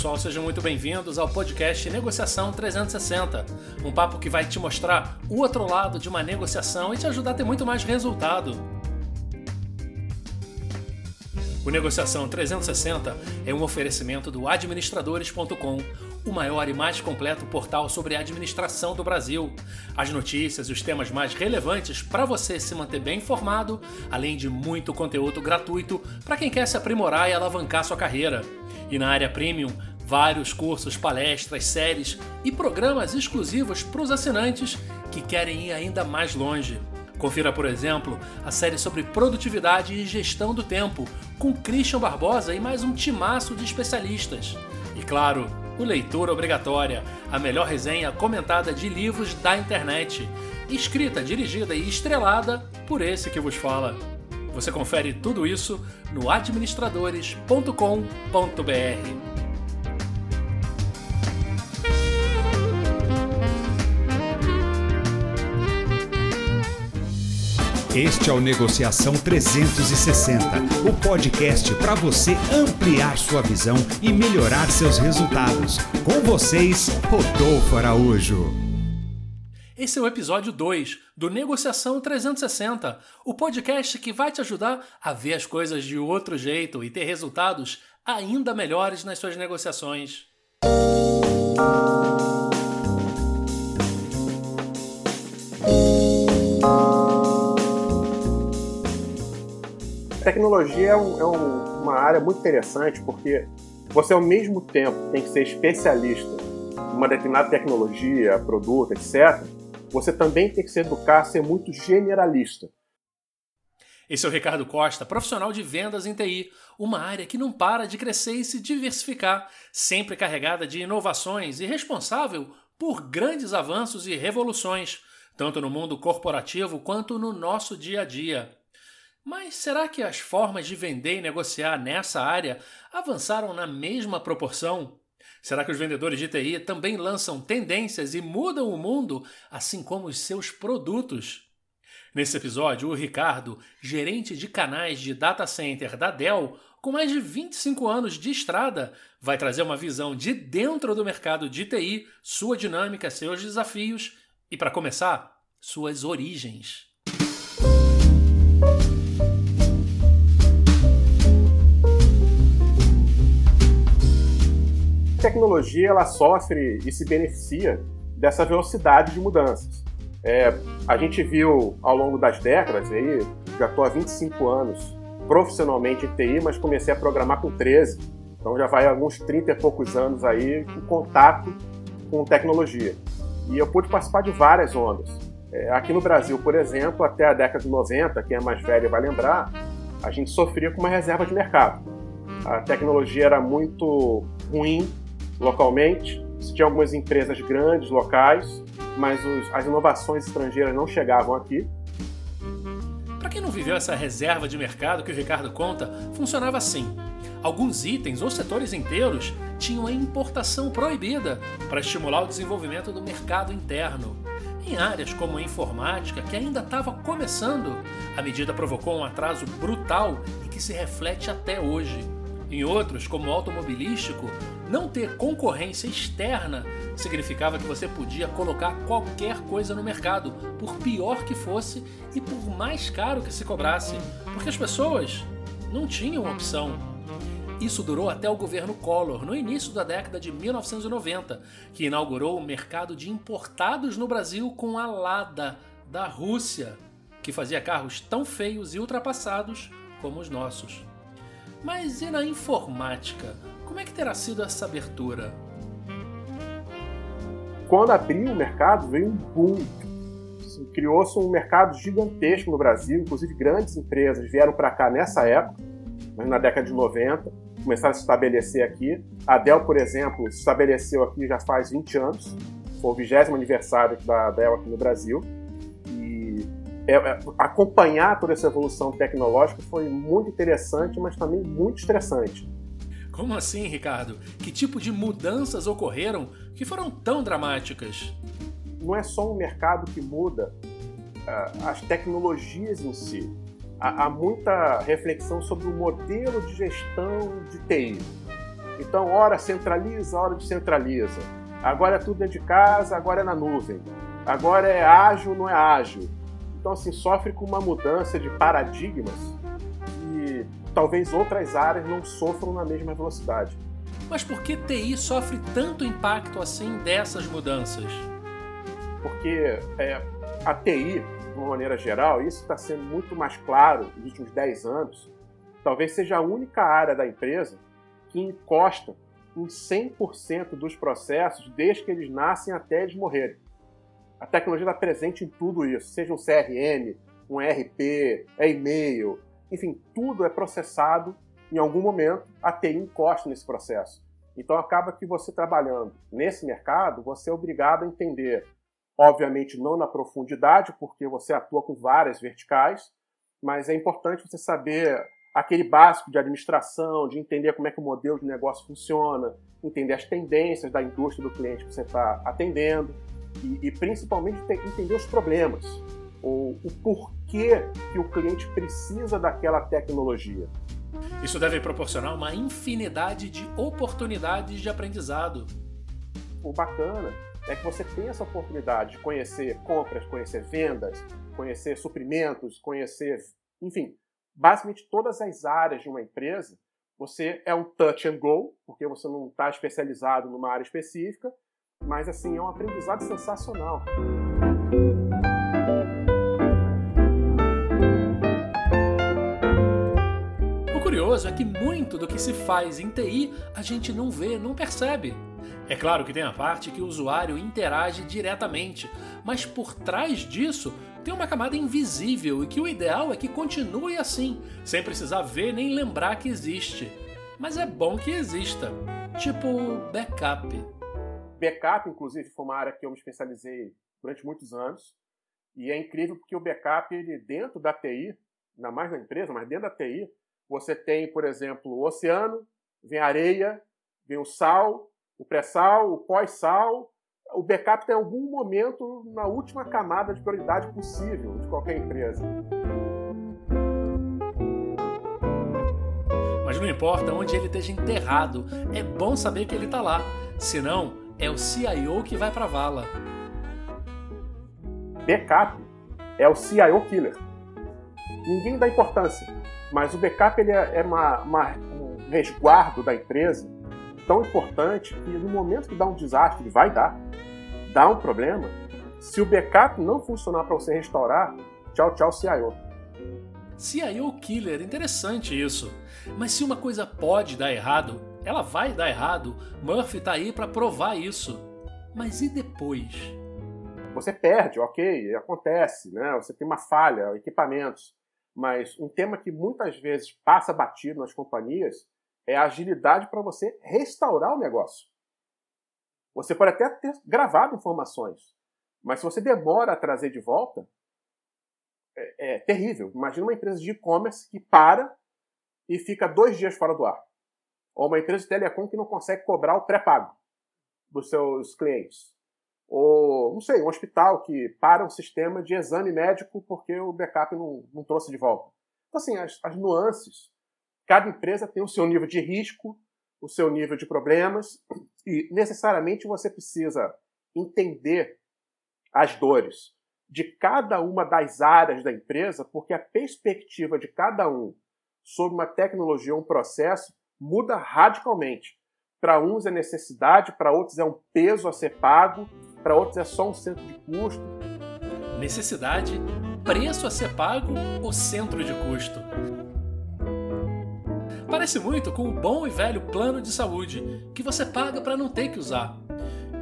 pessoal, sejam muito bem-vindos ao podcast Negociação 360, um papo que vai te mostrar o outro lado de uma negociação e te ajudar a ter muito mais resultado. O Negociação 360 é um oferecimento do administradores.com, o maior e mais completo portal sobre administração do Brasil. As notícias e os temas mais relevantes para você se manter bem informado, além de muito conteúdo gratuito para quem quer se aprimorar e alavancar sua carreira. E na área premium, vários cursos, palestras, séries e programas exclusivos para os assinantes que querem ir ainda mais longe. Confira, por exemplo, a série sobre produtividade e gestão do tempo, com Christian Barbosa e mais um timaço de especialistas. E claro, o Leitura Obrigatória, a melhor resenha comentada de livros da internet, escrita, dirigida e estrelada por esse que vos fala. Você confere tudo isso no administradores.com.br. Este é o Negociação 360, o podcast para você ampliar sua visão e melhorar seus resultados. Com vocês, Rodolfo Araújo. Esse é o episódio 2 do Negociação 360, o podcast que vai te ajudar a ver as coisas de outro jeito e ter resultados ainda melhores nas suas negociações. Tecnologia é, um, é um, uma área muito interessante porque você, ao mesmo tempo, tem que ser especialista em uma determinada tecnologia, produto, etc. Você também tem que se educar a ser muito generalista. Esse é o Ricardo Costa, profissional de vendas em TI, uma área que não para de crescer e se diversificar, sempre carregada de inovações e responsável por grandes avanços e revoluções, tanto no mundo corporativo quanto no nosso dia a dia. Mas será que as formas de vender e negociar nessa área avançaram na mesma proporção? Será que os vendedores de TI também lançam tendências e mudam o mundo, assim como os seus produtos? Nesse episódio, o Ricardo, gerente de canais de data center da Dell, com mais de 25 anos de estrada, vai trazer uma visão de dentro do mercado de TI, sua dinâmica, seus desafios e, para começar, suas origens. Tecnologia ela sofre e se beneficia dessa velocidade de mudanças. É, a gente viu ao longo das décadas, aí, já estou há 25 anos profissionalmente em TI, mas comecei a programar com 13, então já vai alguns 30 e poucos anos aí com contato com tecnologia. E eu pude participar de várias ondas. É, aqui no Brasil, por exemplo, até a década de 90, quem é mais velho vai lembrar, a gente sofria com uma reserva de mercado. A tecnologia era muito ruim localmente. Tinha algumas empresas grandes, locais, mas os, as inovações estrangeiras não chegavam aqui. Para quem não viveu essa reserva de mercado que o Ricardo conta, funcionava assim. Alguns itens ou setores inteiros tinham a importação proibida para estimular o desenvolvimento do mercado interno. Em áreas como a informática, que ainda estava começando, a medida provocou um atraso brutal e que se reflete até hoje. Em outros, como o automobilístico, não ter concorrência externa significava que você podia colocar qualquer coisa no mercado, por pior que fosse e por mais caro que se cobrasse, porque as pessoas não tinham opção. Isso durou até o governo Collor, no início da década de 1990, que inaugurou o mercado de importados no Brasil com a Lada, da Rússia, que fazia carros tão feios e ultrapassados como os nossos. Mas e na informática? Como é que terá sido essa abertura? Quando abriu o mercado, veio um boom. Assim, criou-se um mercado gigantesco no Brasil, inclusive grandes empresas vieram para cá nessa época, na década de 90, começaram a se estabelecer aqui. A Dell, por exemplo, se estabeleceu aqui já faz 20 anos, foi o 20 aniversário da Dell aqui no Brasil é, é, acompanhar toda essa evolução tecnológica foi muito interessante, mas também muito estressante. Como assim, Ricardo? Que tipo de mudanças ocorreram que foram tão dramáticas? Não é só um mercado que muda, uh, as tecnologias em si. Há, há muita reflexão sobre o modelo de gestão de TI. Então, hora centraliza, hora descentraliza. Agora é tudo dentro de casa, agora é na nuvem. Agora é ágil, não é ágil. Então, assim, sofre com uma mudança de paradigmas que talvez outras áreas não sofram na mesma velocidade. Mas por que TI sofre tanto impacto assim dessas mudanças? Porque é, a TI, de uma maneira geral, isso está sendo muito mais claro nos últimos 10 anos, talvez seja a única área da empresa que encosta em 100% dos processos desde que eles nascem até eles morrerem. A tecnologia está presente em tudo isso, seja um CRM, um ERP, é e-mail, enfim, tudo é processado em algum momento, a TI encosta nesse processo. Então acaba que você trabalhando nesse mercado, você é obrigado a entender, obviamente não na profundidade, porque você atua com várias verticais, mas é importante você saber aquele básico de administração, de entender como é que o modelo de negócio funciona, entender as tendências da indústria do cliente que você está atendendo e, e principalmente entender os problemas, ou o porquê que o cliente precisa daquela tecnologia. Isso deve proporcionar uma infinidade de oportunidades de aprendizado. O bacana é que você tem essa oportunidade de conhecer compras, conhecer vendas, conhecer suprimentos, conhecer, enfim, basicamente todas as áreas de uma empresa, você é um touch and go, porque você não está especializado numa área específica, mas assim é um aprendizado sensacional. O curioso é que muito do que se faz em TI a gente não vê, não percebe. É claro que tem a parte que o usuário interage diretamente, mas por trás disso tem uma camada invisível e que o ideal é que continue assim, sem precisar ver nem lembrar que existe. Mas é bom que exista. Tipo backup. Backup, inclusive, foi uma área que eu me especializei durante muitos anos. E é incrível porque o backup, ele, dentro da TI, ainda mais na empresa, mas dentro da TI, você tem, por exemplo, o oceano, vem a areia, vem o sal, o pré-sal, o pós-sal, o backup tem algum momento na última camada de prioridade possível de qualquer empresa. Mas não importa onde ele esteja enterrado, é bom saber que ele está lá. Senão, é o CIO que vai para a vala. Backup é o CIO killer. Ninguém dá importância, mas o backup ele é, é uma, uma, um resguardo da empresa tão importante que no momento que dá um desastre, ele vai dar, dá um problema, se o backup não funcionar para você restaurar, tchau, tchau, CIO. CIO Killer, interessante isso. Mas se uma coisa pode dar errado, ela vai dar errado. Murphy está aí para provar isso. Mas e depois? Você perde, ok, acontece, né? Você tem uma falha, equipamentos. Mas um tema que muitas vezes passa batido nas companhias é a agilidade para você restaurar o negócio. Você pode até ter gravado informações, mas se você demora a trazer de volta, é, é terrível. Imagina uma empresa de e-commerce que para e fica dois dias fora do ar. Ou uma empresa de telecom que não consegue cobrar o pré-pago dos seus clientes. Ou, não sei, um hospital que para um sistema de exame médico porque o backup não, não trouxe de volta. Então, assim, as, as nuances. Cada empresa tem o seu nível de risco, o seu nível de problemas e necessariamente você precisa entender as dores de cada uma das áreas da empresa, porque a perspectiva de cada um sobre uma tecnologia ou um processo muda radicalmente. Para uns é necessidade, para outros é um peso a ser pago, para outros é só um centro de custo. Necessidade, preço a ser pago ou centro de custo? Parece muito com o bom e velho plano de saúde, que você paga para não ter que usar.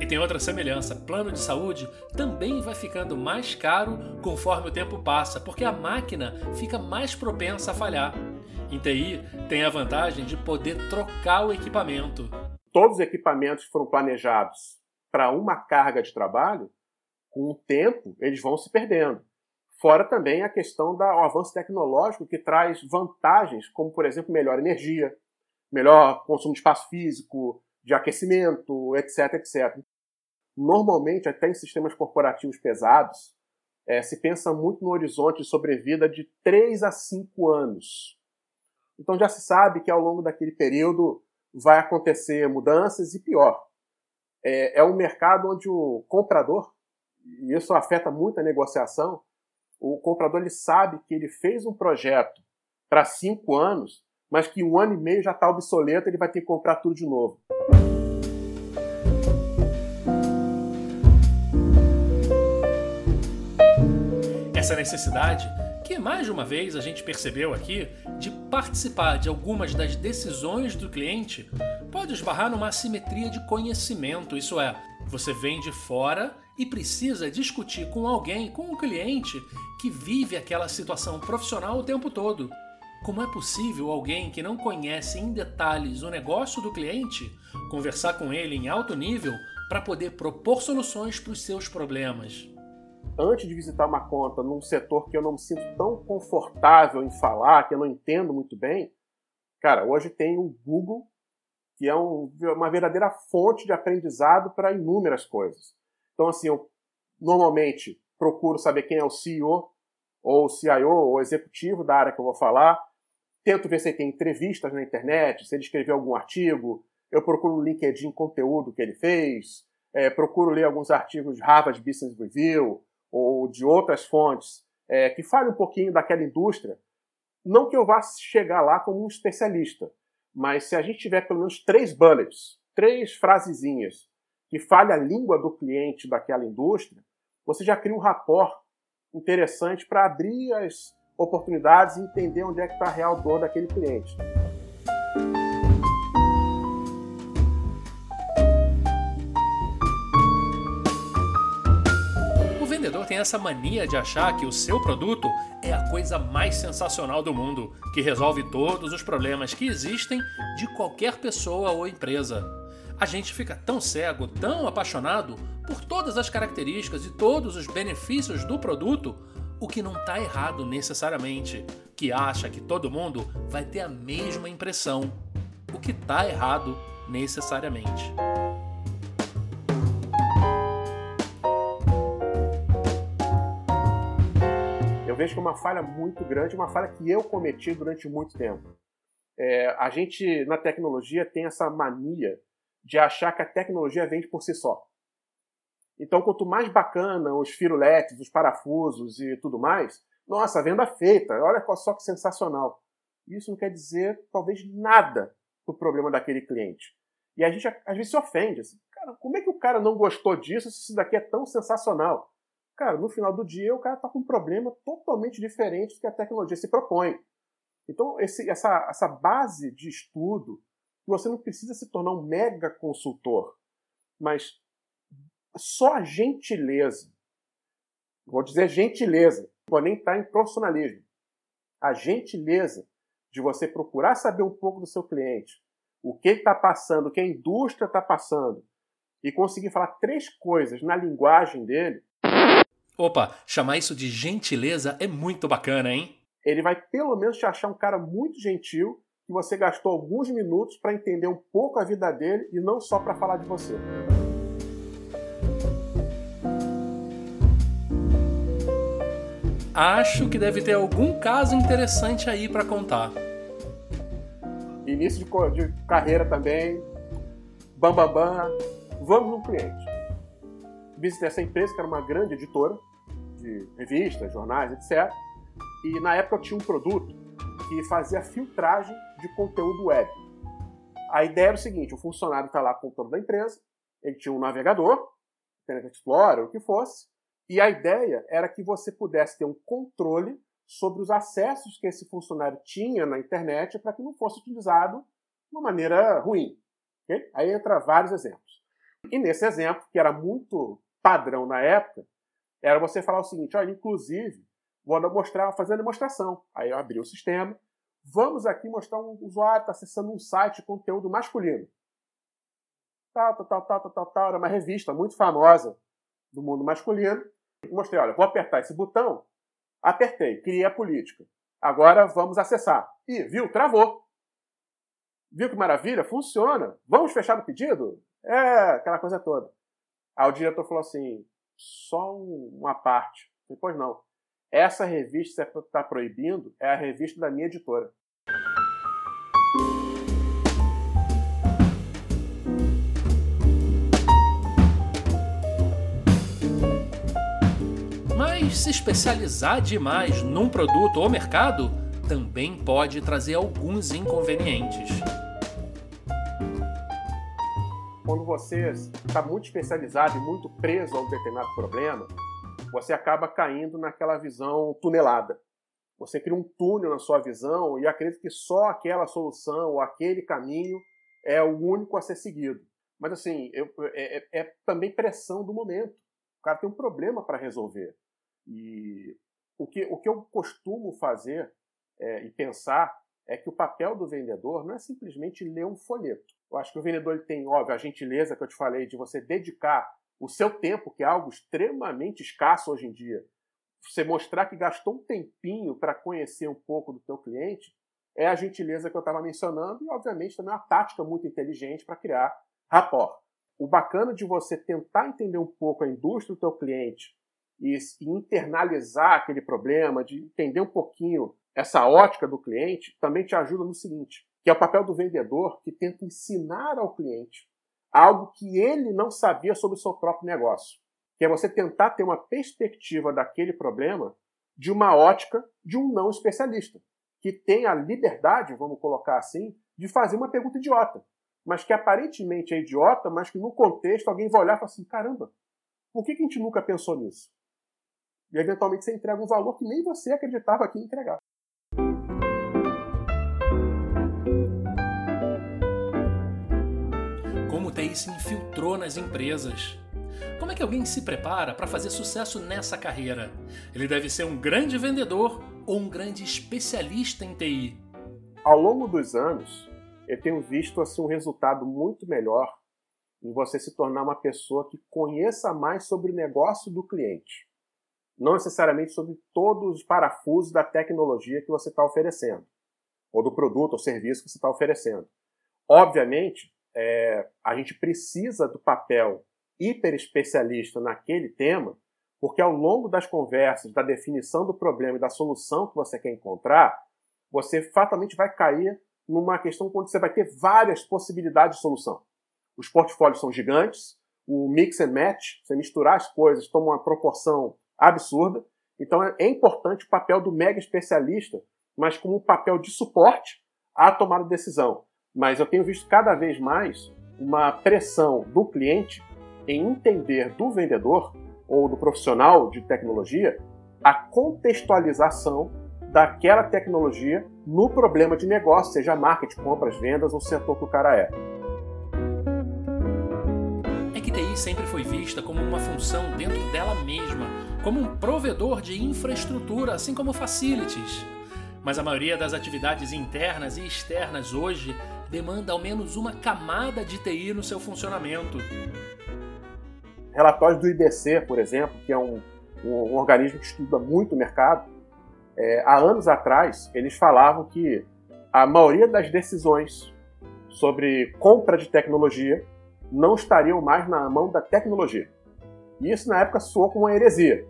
E tem outra semelhança: plano de saúde também vai ficando mais caro conforme o tempo passa, porque a máquina fica mais propensa a falhar. Em TI, tem a vantagem de poder trocar o equipamento. Todos os equipamentos foram planejados para uma carga de trabalho, com o tempo eles vão se perdendo. Fora também a questão do avanço tecnológico que traz vantagens, como, por exemplo, melhor energia, melhor consumo de espaço físico, de aquecimento, etc, etc. Normalmente, até em sistemas corporativos pesados, é, se pensa muito no horizonte de sobrevida de 3 a 5 anos. Então já se sabe que ao longo daquele período vai acontecer mudanças e pior. É, é um mercado onde o comprador, e isso afeta muito a negociação, o comprador ele sabe que ele fez um projeto para cinco anos, mas que um ano e meio já está obsoleto, ele vai ter que comprar tudo de novo. Essa necessidade que mais de uma vez a gente percebeu aqui de participar de algumas das decisões do cliente pode esbarrar numa assimetria de conhecimento, isso é, você vem de fora e precisa discutir com alguém, com um cliente que vive aquela situação profissional o tempo todo. Como é possível alguém que não conhece em detalhes o negócio do cliente conversar com ele em alto nível para poder propor soluções para os seus problemas? Antes de visitar uma conta num setor que eu não me sinto tão confortável em falar, que eu não entendo muito bem, cara, hoje tem o Google, que é um, uma verdadeira fonte de aprendizado para inúmeras coisas. Então, assim, eu normalmente procuro saber quem é o CEO, ou CIO, ou executivo da área que eu vou falar. Tento ver se ele tem entrevistas na internet, se ele escreveu algum artigo. Eu procuro no LinkedIn conteúdo que ele fez. É, procuro ler alguns artigos de Harvard Business Review ou de outras fontes é, que falem um pouquinho daquela indústria. Não que eu vá chegar lá como um especialista, mas se a gente tiver pelo menos três bullets, três frasezinhas que fale a língua do cliente daquela indústria, você já cria um rapport interessante para abrir as oportunidades e entender onde é que está a real dor daquele cliente. Essa mania de achar que o seu produto é a coisa mais sensacional do mundo, que resolve todos os problemas que existem de qualquer pessoa ou empresa a gente fica tão cego, tão apaixonado por todas as características e todos os benefícios do produto, o que não está errado necessariamente, que acha que todo mundo vai ter a mesma impressão, o que está errado necessariamente. Vejo que é uma falha muito grande, uma falha que eu cometi durante muito tempo. É, a gente, na tecnologia, tem essa mania de achar que a tecnologia vende por si só. Então, quanto mais bacana os firuletes, os parafusos e tudo mais, nossa, venda feita, olha só que sensacional. Isso não quer dizer, talvez, nada do problema daquele cliente. E a gente, às vezes, se ofende. Assim, cara, como é que o cara não gostou disso se isso daqui é tão sensacional? Cara, no final do dia, o cara está com um problema totalmente diferente do que a tecnologia se propõe. Então, esse, essa, essa base de estudo, você não precisa se tornar um mega consultor, mas só a gentileza, vou dizer gentileza, vou nem estar em profissionalismo, a gentileza de você procurar saber um pouco do seu cliente, o que está passando, o que a indústria está passando, e conseguir falar três coisas na linguagem dele. Opa, chamar isso de gentileza é muito bacana, hein? Ele vai pelo menos te achar um cara muito gentil que você gastou alguns minutos para entender um pouco a vida dele e não só para falar de você. Acho que deve ter algum caso interessante aí para contar. Início de, de, carreira também, bam bam bam, vamos no cliente. Visitei essa empresa que era uma grande editora de revistas, jornais, etc. E na época eu tinha um produto que fazia filtragem de conteúdo web. A ideia era o seguinte: o funcionário está lá com o computador da empresa, ele tinha um navegador, Internet Explorer, o que fosse, e a ideia era que você pudesse ter um controle sobre os acessos que esse funcionário tinha na internet para que não fosse utilizado de uma maneira ruim. Okay? Aí entra vários exemplos. E nesse exemplo, que era muito padrão na época, era você falar o seguinte: olha, inclusive, vou mostrar, fazer a demonstração. Aí eu abri o sistema, Vamos aqui mostrar um usuário está acessando um site de conteúdo masculino. Tal, tal, tal, tal, tal, tal, era uma revista muito famosa do mundo masculino. Mostrei, olha, vou apertar esse botão. Apertei, criei a política. Agora vamos acessar. Ih, viu? Travou. Viu que maravilha? Funciona. Vamos fechar o pedido? É, aquela coisa toda. Aí o diretor falou assim: só uma parte. Depois não. Essa revista que você está proibindo é a revista da minha editora. Mas se especializar demais num produto ou mercado também pode trazer alguns inconvenientes. Quando você está muito especializado e muito preso a um determinado problema, você acaba caindo naquela visão tunelada. Você cria um túnel na sua visão e acredita que só aquela solução ou aquele caminho é o único a ser seguido. Mas assim, eu, é, é, é também pressão do momento. O cara tem um problema para resolver. E o que, o que eu costumo fazer é, e pensar é que o papel do vendedor não é simplesmente ler um folheto. Eu acho que o vendedor ele tem, óbvio, a gentileza que eu te falei de você dedicar o seu tempo, que é algo extremamente escasso hoje em dia, você mostrar que gastou um tempinho para conhecer um pouco do teu cliente, é a gentileza que eu estava mencionando e, obviamente, também uma tática muito inteligente para criar rapport. O bacana de você tentar entender um pouco a indústria do teu cliente e internalizar aquele problema, de entender um pouquinho essa ótica do cliente, também te ajuda no seguinte, que é o papel do vendedor que tenta ensinar ao cliente algo que ele não sabia sobre o seu próprio negócio. Que é você tentar ter uma perspectiva daquele problema de uma ótica de um não especialista, que tem a liberdade, vamos colocar assim, de fazer uma pergunta idiota, mas que aparentemente é idiota, mas que no contexto alguém vai olhar e falar assim: caramba, por que, a gente nunca pensou nisso? E eventualmente você entrega um valor que nem você acreditava que ia entregar. Como o TI se infiltrou nas empresas. Como é que alguém se prepara para fazer sucesso nessa carreira? Ele deve ser um grande vendedor ou um grande especialista em TI? Ao longo dos anos, eu tenho visto assim, um resultado muito melhor em você se tornar uma pessoa que conheça mais sobre o negócio do cliente não necessariamente sobre todos os parafusos da tecnologia que você está oferecendo, ou do produto ou serviço que você está oferecendo. Obviamente, é, a gente precisa do papel hiper especialista naquele tema, porque ao longo das conversas, da definição do problema e da solução que você quer encontrar, você fatalmente vai cair numa questão onde você vai ter várias possibilidades de solução. Os portfólios são gigantes, o mix and match, você misturar as coisas, toma uma proporção absurda. Então é importante o papel do mega especialista, mas como um papel de suporte à tomada de decisão. Mas eu tenho visto cada vez mais uma pressão do cliente em entender do vendedor ou do profissional de tecnologia a contextualização daquela tecnologia no problema de negócio, seja marketing, compras, vendas ou setor que o cara é. É TI sempre foi vista como uma função dentro dela mesma como um provedor de infraestrutura, assim como facilities. Mas a maioria das atividades internas e externas hoje demanda ao menos uma camada de TI no seu funcionamento. Relatórios do IDC, por exemplo, que é um, um organismo que estuda muito o mercado, é, há anos atrás eles falavam que a maioria das decisões sobre compra de tecnologia não estariam mais na mão da tecnologia. E isso na época soou como uma heresia.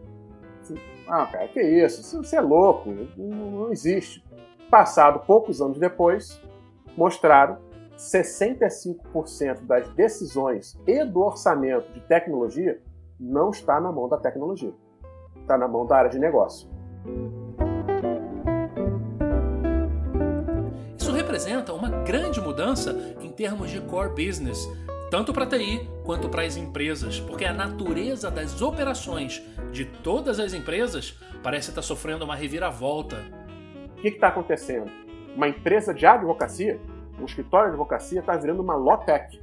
Ah, cara, que isso? Você é louco, não, não existe. Passado poucos anos depois, mostraram 65% das decisões e do orçamento de tecnologia não está na mão da tecnologia. Está na mão da área de negócio. Isso representa uma grande mudança em termos de core business, tanto para a TI quanto para as empresas, porque a natureza das operações de todas as empresas parece estar sofrendo uma reviravolta. O que está acontecendo? Uma empresa de advocacia, um escritório de advocacia, está virando uma Lotec.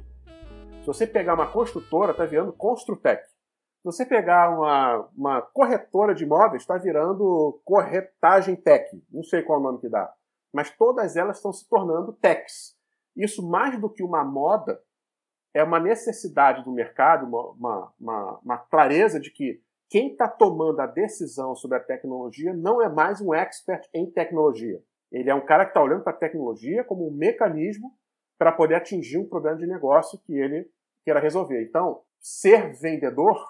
Se você pegar uma construtora, está virando Construtec. Se você pegar uma, uma corretora de imóveis, está virando Corretagem Tech. Não sei qual é o nome que dá. Mas todas elas estão se tornando techs. Isso, mais do que uma moda, é uma necessidade do mercado, uma, uma, uma clareza de que quem está tomando a decisão sobre a tecnologia não é mais um expert em tecnologia. Ele é um cara que está olhando para a tecnologia como um mecanismo para poder atingir um problema de negócio que ele queira resolver. Então, ser vendedor,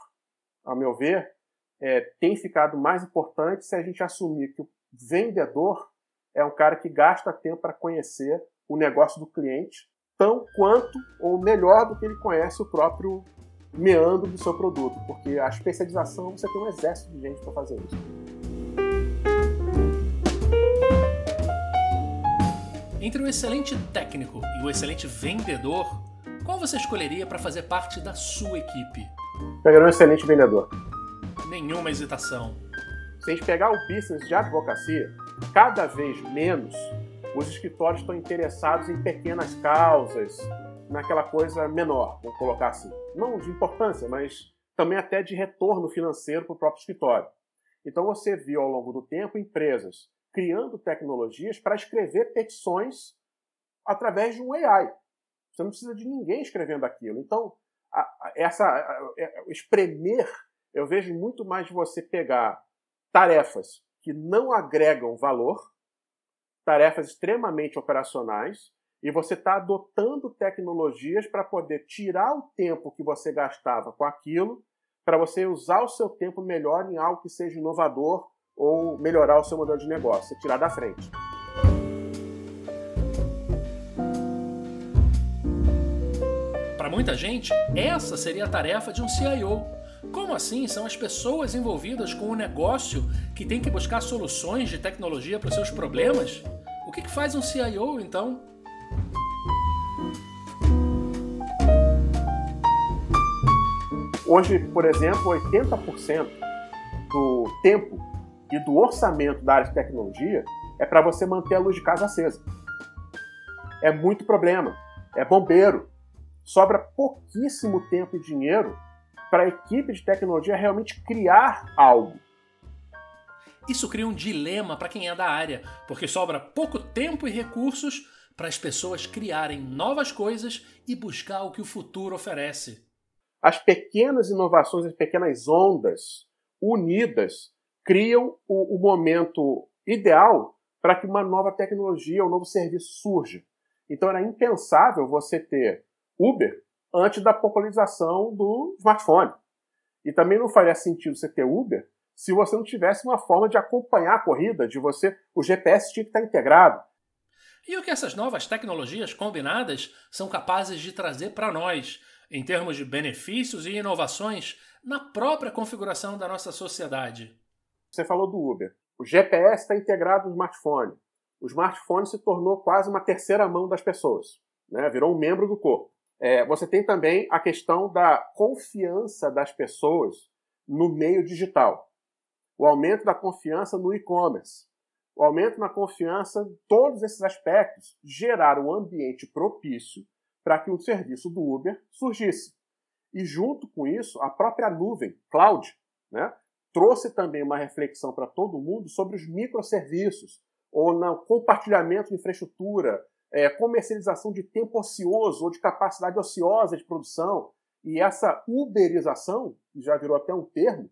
a meu ver, é, tem ficado mais importante se a gente assumir que o vendedor é um cara que gasta tempo para conhecer o negócio do cliente tão quanto ou melhor do que ele conhece o próprio meandro do seu produto, porque a especialização você tem um exército de gente para fazer isso. Entre o excelente técnico e o excelente vendedor, qual você escolheria para fazer parte da sua equipe? Pegar um excelente vendedor. Nenhuma hesitação. Se a gente pegar o business de advocacia, cada vez menos os escritórios estão interessados em pequenas causas, naquela coisa menor, vamos colocar assim. Não de importância, mas também até de retorno financeiro para o próprio escritório. Então você viu ao longo do tempo empresas criando tecnologias para escrever petições através de um AI. Você não precisa de ninguém escrevendo aquilo. Então, a, a, essa a, é, espremer, eu vejo muito mais de você pegar tarefas que não agregam valor, tarefas extremamente operacionais, e você está adotando tecnologias para poder tirar o tempo que você gastava com aquilo, para você usar o seu tempo melhor em algo que seja inovador ou melhorar o seu modelo de negócio, você tirar da frente. Para muita gente, essa seria a tarefa de um CIO. Como assim são as pessoas envolvidas com o negócio que tem que buscar soluções de tecnologia para os seus problemas? O que, que faz um CIO então? Hoje, por exemplo, 80% do tempo e do orçamento da área de tecnologia é para você manter a luz de casa acesa. É muito problema. É bombeiro. Sobra pouquíssimo tempo e dinheiro para a equipe de tecnologia realmente criar algo. Isso cria um dilema para quem é da área, porque sobra pouco tempo e recursos para as pessoas criarem novas coisas e buscar o que o futuro oferece as pequenas inovações, as pequenas ondas unidas criam o, o momento ideal para que uma nova tecnologia, um novo serviço surja. Então era impensável você ter Uber antes da popularização do smartphone. E também não faria sentido você ter Uber se você não tivesse uma forma de acompanhar a corrida, de você, o GPS tinha que estar integrado. E o que essas novas tecnologias combinadas são capazes de trazer para nós, em termos de benefícios e inovações na própria configuração da nossa sociedade. Você falou do Uber. O GPS está integrado no smartphone. O smartphone se tornou quase uma terceira mão das pessoas, né? virou um membro do corpo. É, você tem também a questão da confiança das pessoas no meio digital. O aumento da confiança no e-commerce. O aumento na confiança todos esses aspectos geraram um ambiente propício para que o serviço do Uber surgisse. E junto com isso, a própria nuvem, cloud, né, trouxe também uma reflexão para todo mundo sobre os microserviços, ou no compartilhamento de infraestrutura, é, comercialização de tempo ocioso ou de capacidade ociosa de produção. E essa uberização, que já virou até um termo,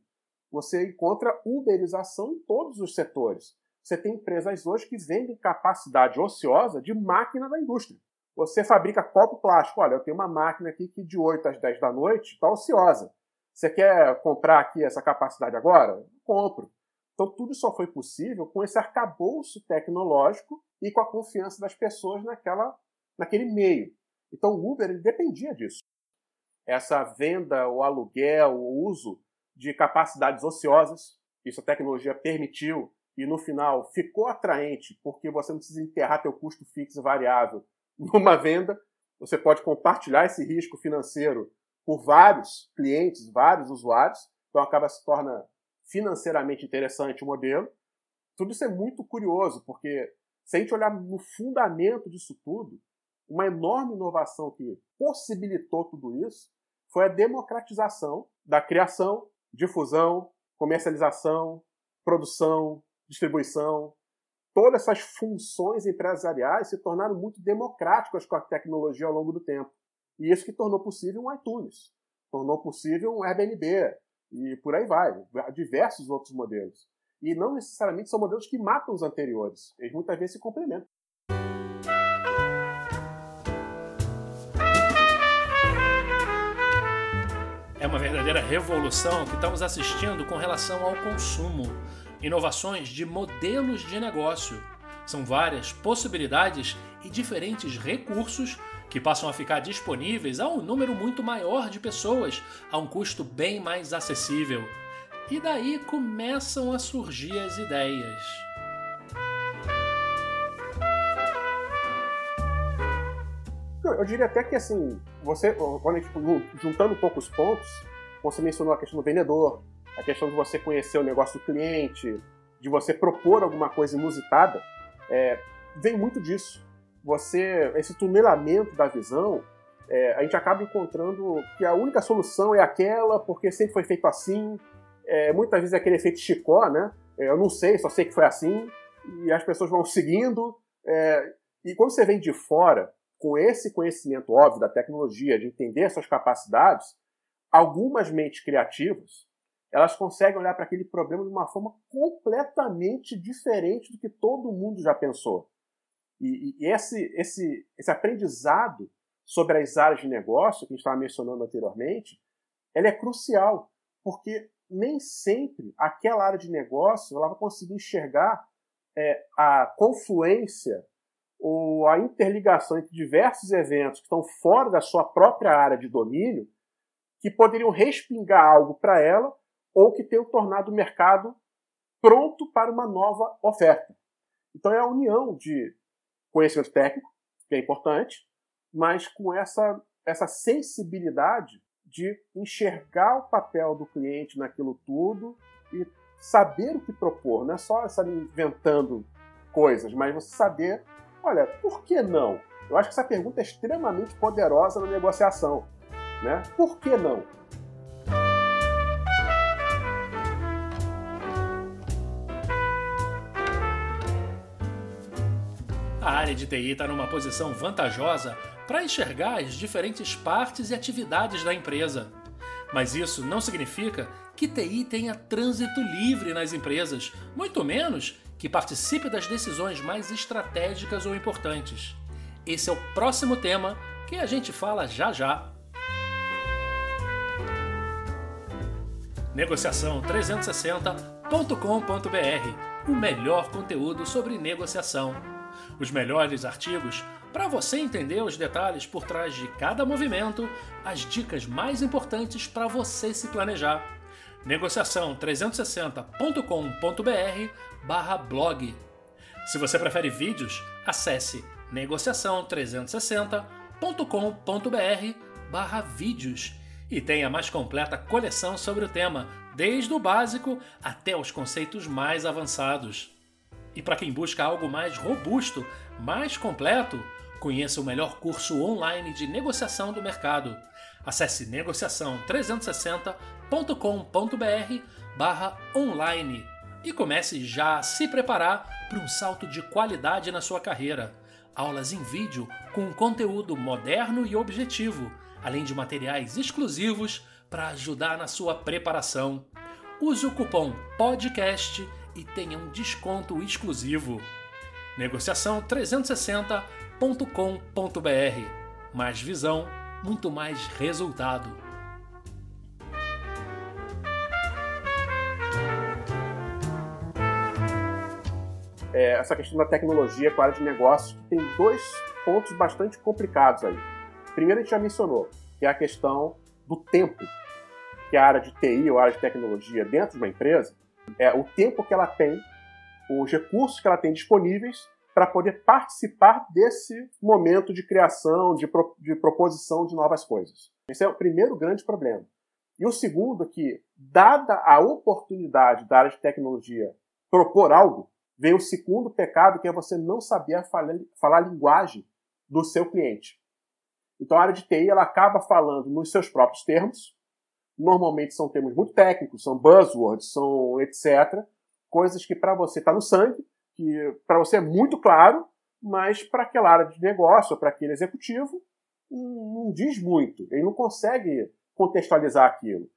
você encontra uberização em todos os setores. Você tem empresas hoje que vendem capacidade ociosa de máquina da indústria. Você fabrica copo plástico. Olha, eu tenho uma máquina aqui que de 8 às 10 da noite está ociosa. Você quer comprar aqui essa capacidade agora? Compro. Então tudo só foi possível com esse arcabouço tecnológico e com a confiança das pessoas naquela, naquele meio. Então o Uber dependia disso. Essa venda, o aluguel, o uso de capacidades ociosas, isso a tecnologia permitiu e no final ficou atraente porque você não precisa enterrar teu custo fixo variável numa venda, você pode compartilhar esse risco financeiro por vários clientes, vários usuários, então acaba se torna financeiramente interessante o modelo. Tudo isso é muito curioso, porque se a gente olhar no fundamento disso tudo, uma enorme inovação que possibilitou tudo isso foi a democratização da criação, difusão, comercialização, produção, distribuição, todas essas funções empresariais se tornaram muito democráticas com a tecnologia ao longo do tempo. E isso que tornou possível um iTunes, tornou possível um Airbnb, e por aí vai, diversos outros modelos. E não necessariamente são modelos que matam os anteriores, eles muitas vezes se complementam. É uma verdadeira revolução que estamos assistindo com relação ao consumo inovações de modelos de negócio. São várias possibilidades e diferentes recursos que passam a ficar disponíveis a um número muito maior de pessoas, a um custo bem mais acessível. E daí começam a surgir as ideias. Eu diria até que assim, você, gente, juntando um pouco os pontos, você mencionou a questão do vendedor, a questão de você conhecer o negócio do cliente, de você propor alguma coisa inusitada, é, vem muito disso. Você, esse tunelamento da visão, é, a gente acaba encontrando que a única solução é aquela, porque sempre foi feito assim. É, muitas vezes é aquele efeito Chicó, né? É, eu não sei, só sei que foi assim, e as pessoas vão seguindo. É, e quando você vem de fora, com esse conhecimento óbvio da tecnologia, de entender suas capacidades, algumas mentes criativas elas conseguem olhar para aquele problema de uma forma completamente diferente do que todo mundo já pensou. E, e esse, esse, esse aprendizado sobre as áreas de negócio que a gente estava mencionando anteriormente, ela é crucial, porque nem sempre aquela área de negócio ela vai conseguir enxergar é, a confluência ou a interligação entre diversos eventos que estão fora da sua própria área de domínio, que poderiam respingar algo para ela ou que tenham tornado o mercado pronto para uma nova oferta. Então é a união de conhecimento técnico, que é importante, mas com essa, essa sensibilidade de enxergar o papel do cliente naquilo tudo e saber o que propor. Não é só estar inventando coisas, mas você saber, olha, por que não? Eu acho que essa pergunta é extremamente poderosa na negociação. Né? Por que não? Área de TI está numa posição vantajosa para enxergar as diferentes partes e atividades da empresa. Mas isso não significa que TI tenha trânsito livre nas empresas, muito menos que participe das decisões mais estratégicas ou importantes. Esse é o próximo tema que a gente fala já já. Negociação360.com.br o melhor conteúdo sobre negociação os melhores artigos para você entender os detalhes por trás de cada movimento, as dicas mais importantes para você se planejar. negociação360.com.br/blog. Se você prefere vídeos, acesse negociação360.com.br/vídeos e tenha a mais completa coleção sobre o tema, desde o básico até os conceitos mais avançados. E para quem busca algo mais robusto, mais completo, conheça o melhor curso online de negociação do mercado. Acesse negociação360.com.br/online e comece já a se preparar para um salto de qualidade na sua carreira. Aulas em vídeo com conteúdo moderno e objetivo, além de materiais exclusivos para ajudar na sua preparação. Use o cupom PODCAST e tenha um desconto exclusivo. Negociação360.com.br. Mais visão, muito mais resultado. É, essa questão da tecnologia com a área de negócios tem dois pontos bastante complicados aí. Primeiro, a gente já mencionou, que é a questão do tempo que a área de TI ou a área de tecnologia dentro de uma empresa é, o tempo que ela tem, os recursos que ela tem disponíveis para poder participar desse momento de criação, de, pro, de proposição de novas coisas. Esse é o primeiro grande problema. E o segundo é que, dada a oportunidade da área de tecnologia propor algo, vem o segundo pecado, que é você não saber falar, falar a linguagem do seu cliente. Então a área de TI ela acaba falando nos seus próprios termos, normalmente são termos muito técnicos, são buzzwords, são etc. Coisas que para você está no sangue, que para você é muito claro, mas para aquela área de negócio, para aquele executivo, não, não, diz muito. Ele não consegue contextualizar aquilo.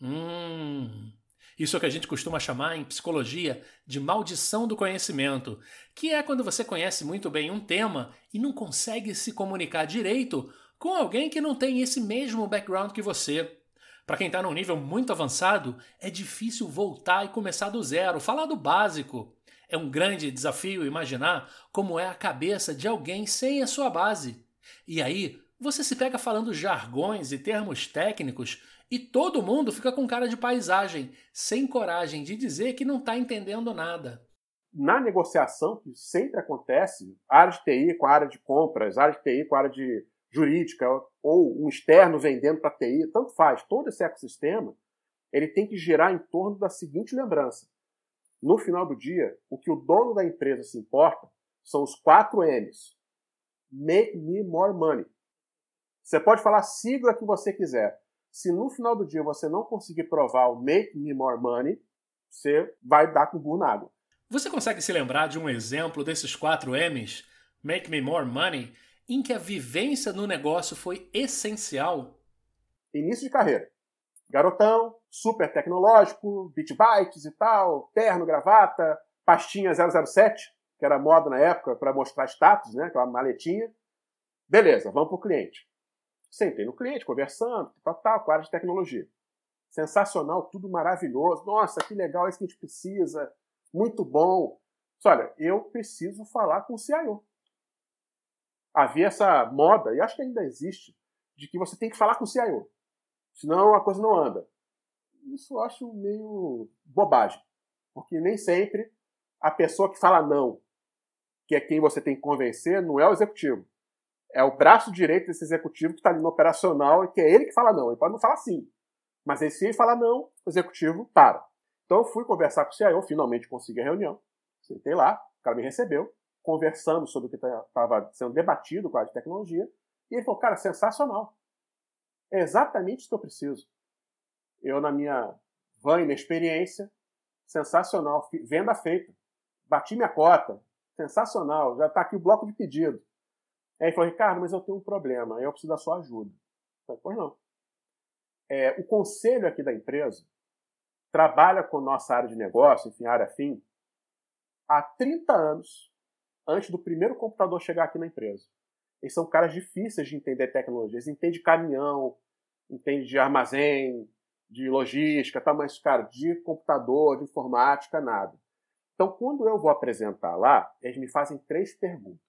Hum, isso é o que a gente costuma chamar em psicologia de maldição do conhecimento, que é quando você conhece muito bem um tema e não consegue se comunicar direito com alguém que não tem esse mesmo background que você. Para quem está num nível muito avançado, é difícil voltar e começar do zero, falar do básico. É um grande desafio imaginar como é a cabeça de alguém sem a sua base. E aí, você se pega falando jargões e termos técnicos e todo mundo fica com cara de paisagem, sem coragem de dizer que não está entendendo nada. Na negociação, que sempre acontece, área de TI com a área de compras, área de TI com a área de jurídica, ou um externo vendendo para TI, tanto faz, todo esse ecossistema, ele tem que girar em torno da seguinte lembrança. No final do dia, o que o dono da empresa se importa são os quatro M's. Make me more money. Você pode falar a sigla que você quiser. Se no final do dia você não conseguir provar o make me more money, você vai dar com o burro na água. Você consegue se lembrar de um exemplo desses quatro M's, make me more money, em que a vivência no negócio foi essencial? Início de carreira. Garotão, super tecnológico, bitbytes e tal, terno, gravata, pastinha 007, que era moda na época para mostrar status, né? Aquela maletinha. Beleza, vamos para o cliente. Sentei no cliente, conversando, tal, tal, com a área de tecnologia. Sensacional, tudo maravilhoso. Nossa, que legal, é isso que a gente precisa. Muito bom. olha, eu preciso falar com o CIO. Havia essa moda, e acho que ainda existe, de que você tem que falar com o CIO. Senão a coisa não anda. Isso eu acho meio bobagem. Porque nem sempre a pessoa que fala não, que é quem você tem que convencer, não é o executivo é o braço direito desse executivo que está ali no operacional e que é ele que fala não. Ele pode não falar sim. Mas aí, se ele falar não, o executivo para. Então eu fui conversar com o CIO, finalmente consegui a reunião. Sentei lá, o cara me recebeu, conversamos sobre o que estava sendo debatido com a tecnologia. E ele falou, cara, sensacional. É exatamente isso que eu preciso. Eu, na minha van inexperiência, sensacional, venda feita. Bati minha cota, sensacional, já está aqui o bloco de pedido. Aí ele falou, Ricardo, mas eu tenho um problema, eu preciso da sua ajuda. Eu falei, pois não. É, o conselho aqui da empresa trabalha com nossa área de negócio, enfim, área fim, há 30 anos antes do primeiro computador chegar aqui na empresa. Eles são caras difíceis de entender tecnologia. Eles entendem de caminhão, entendem de armazém, de logística, tá? mas, cara, de computador, de informática, nada. Então, quando eu vou apresentar lá, eles me fazem três perguntas.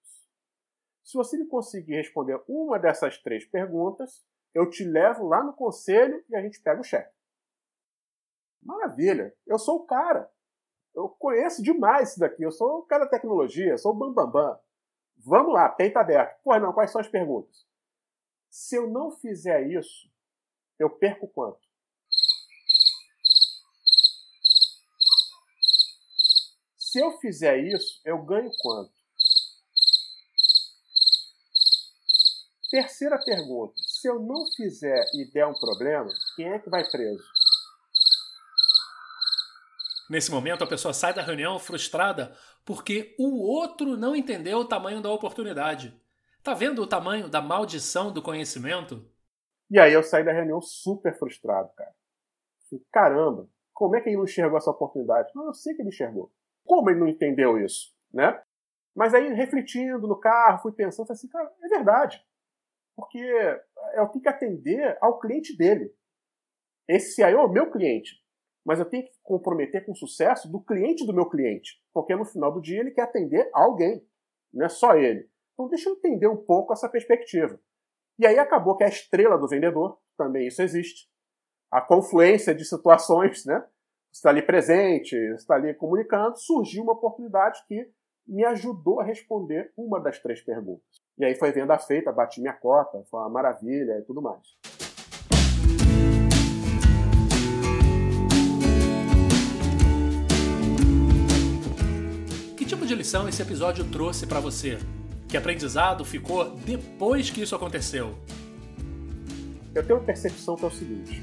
Se você me conseguir responder uma dessas três perguntas, eu te levo lá no conselho e a gente pega o cheque. Maravilha! Eu sou o cara. Eu conheço demais isso daqui. Eu sou o cara da tecnologia, sou o bambambam. Bam, bam. Vamos lá, peito aberto. Pô, não, quais são as perguntas? Se eu não fizer isso, eu perco quanto? Se eu fizer isso, eu ganho quanto? Terceira pergunta: se eu não fizer e der um problema, quem é que vai preso? Nesse momento, a pessoa sai da reunião frustrada porque o outro não entendeu o tamanho da oportunidade. Tá vendo o tamanho da maldição do conhecimento? E aí eu saí da reunião super frustrado, cara. Caramba, como é que ele não enxergou essa oportunidade? Não, eu sei que ele enxergou. Como ele não entendeu isso, né? Mas aí, refletindo no carro, fui pensando, assim, cara, é verdade porque eu tenho que atender ao cliente dele. Esse CIO é o meu cliente, mas eu tenho que comprometer com o sucesso do cliente do meu cliente, porque no final do dia ele quer atender alguém, não é só ele. Então deixa eu entender um pouco essa perspectiva. E aí acabou que a estrela do vendedor, também isso existe, a confluência de situações, né? Está ali presente, está ali comunicando, surgiu uma oportunidade que me ajudou a responder uma das três perguntas. E aí foi venda feita, bati minha cota, foi uma maravilha e tudo mais. De lição esse episódio trouxe para você? Que aprendizado ficou depois que isso aconteceu? Eu tenho uma percepção que é o seguinte: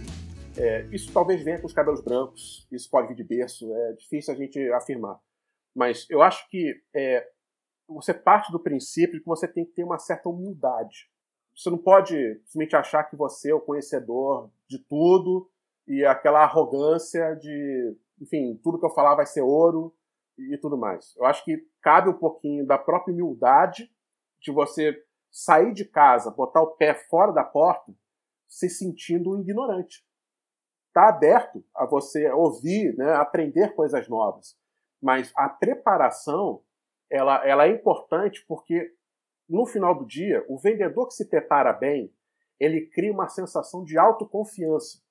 é, isso talvez venha com os cabelos brancos, isso pode vir de berço, é difícil a gente afirmar. Mas eu acho que é, você parte do princípio que você tem que ter uma certa humildade. Você não pode simplesmente achar que você é o conhecedor de tudo e aquela arrogância de, enfim, tudo que eu falar vai ser ouro e tudo mais. Eu acho que cabe um pouquinho da própria humildade de você sair de casa, botar o pé fora da porta, se sentindo um ignorante. Está aberto a você ouvir, né, aprender coisas novas. Mas a preparação ela, ela é importante porque no final do dia, o vendedor que se prepara bem, ele cria uma sensação de autoconfiança.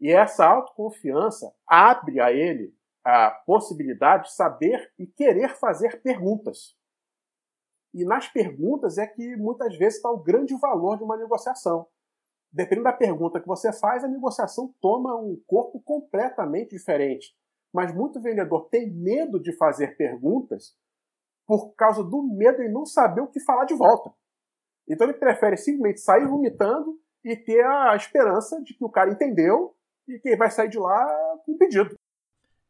E essa autoconfiança abre a ele a possibilidade de saber e querer fazer perguntas. E nas perguntas é que muitas vezes está o grande valor de uma negociação. Dependendo da pergunta que você faz, a negociação toma um corpo completamente diferente. Mas muito vendedor tem medo de fazer perguntas por causa do medo de não saber o que falar de volta. Então ele prefere simplesmente sair vomitando e ter a esperança de que o cara entendeu e que vai sair de lá com pedido.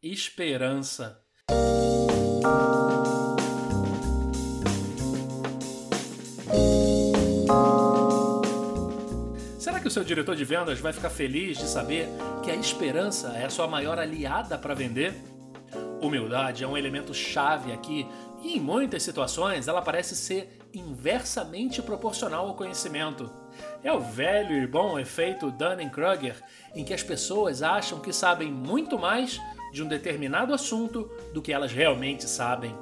Esperança. Será que o seu diretor de vendas vai ficar feliz de saber que a esperança é a sua maior aliada para vender? Humildade é um elemento chave aqui e em muitas situações ela parece ser inversamente proporcional ao conhecimento. É o velho e bom efeito Dunning-Kruger, em que as pessoas acham que sabem muito mais de um determinado assunto do que elas realmente sabem.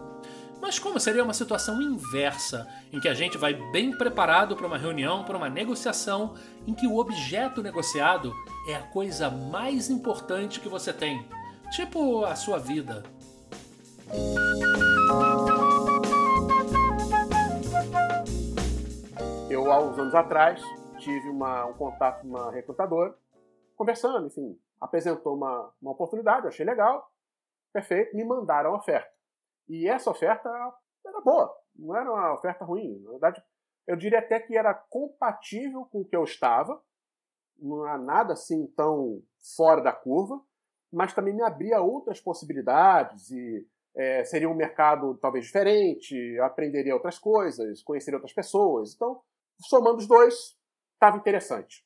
Mas como seria uma situação inversa, em que a gente vai bem preparado para uma reunião, para uma negociação, em que o objeto negociado é a coisa mais importante que você tem, tipo a sua vida? Eu, há uns anos atrás, tive uma, um contato com uma recrutadora, conversando, enfim, apresentou uma, uma oportunidade, eu achei legal, perfeito, me mandaram a oferta. E essa oferta era boa, não era uma oferta ruim. Na verdade, eu diria até que era compatível com o que eu estava, não há nada assim tão fora da curva, mas também me abria outras possibilidades e é, seria um mercado talvez diferente, aprenderia outras coisas, conheceria outras pessoas. Então, somando os dois, estava interessante.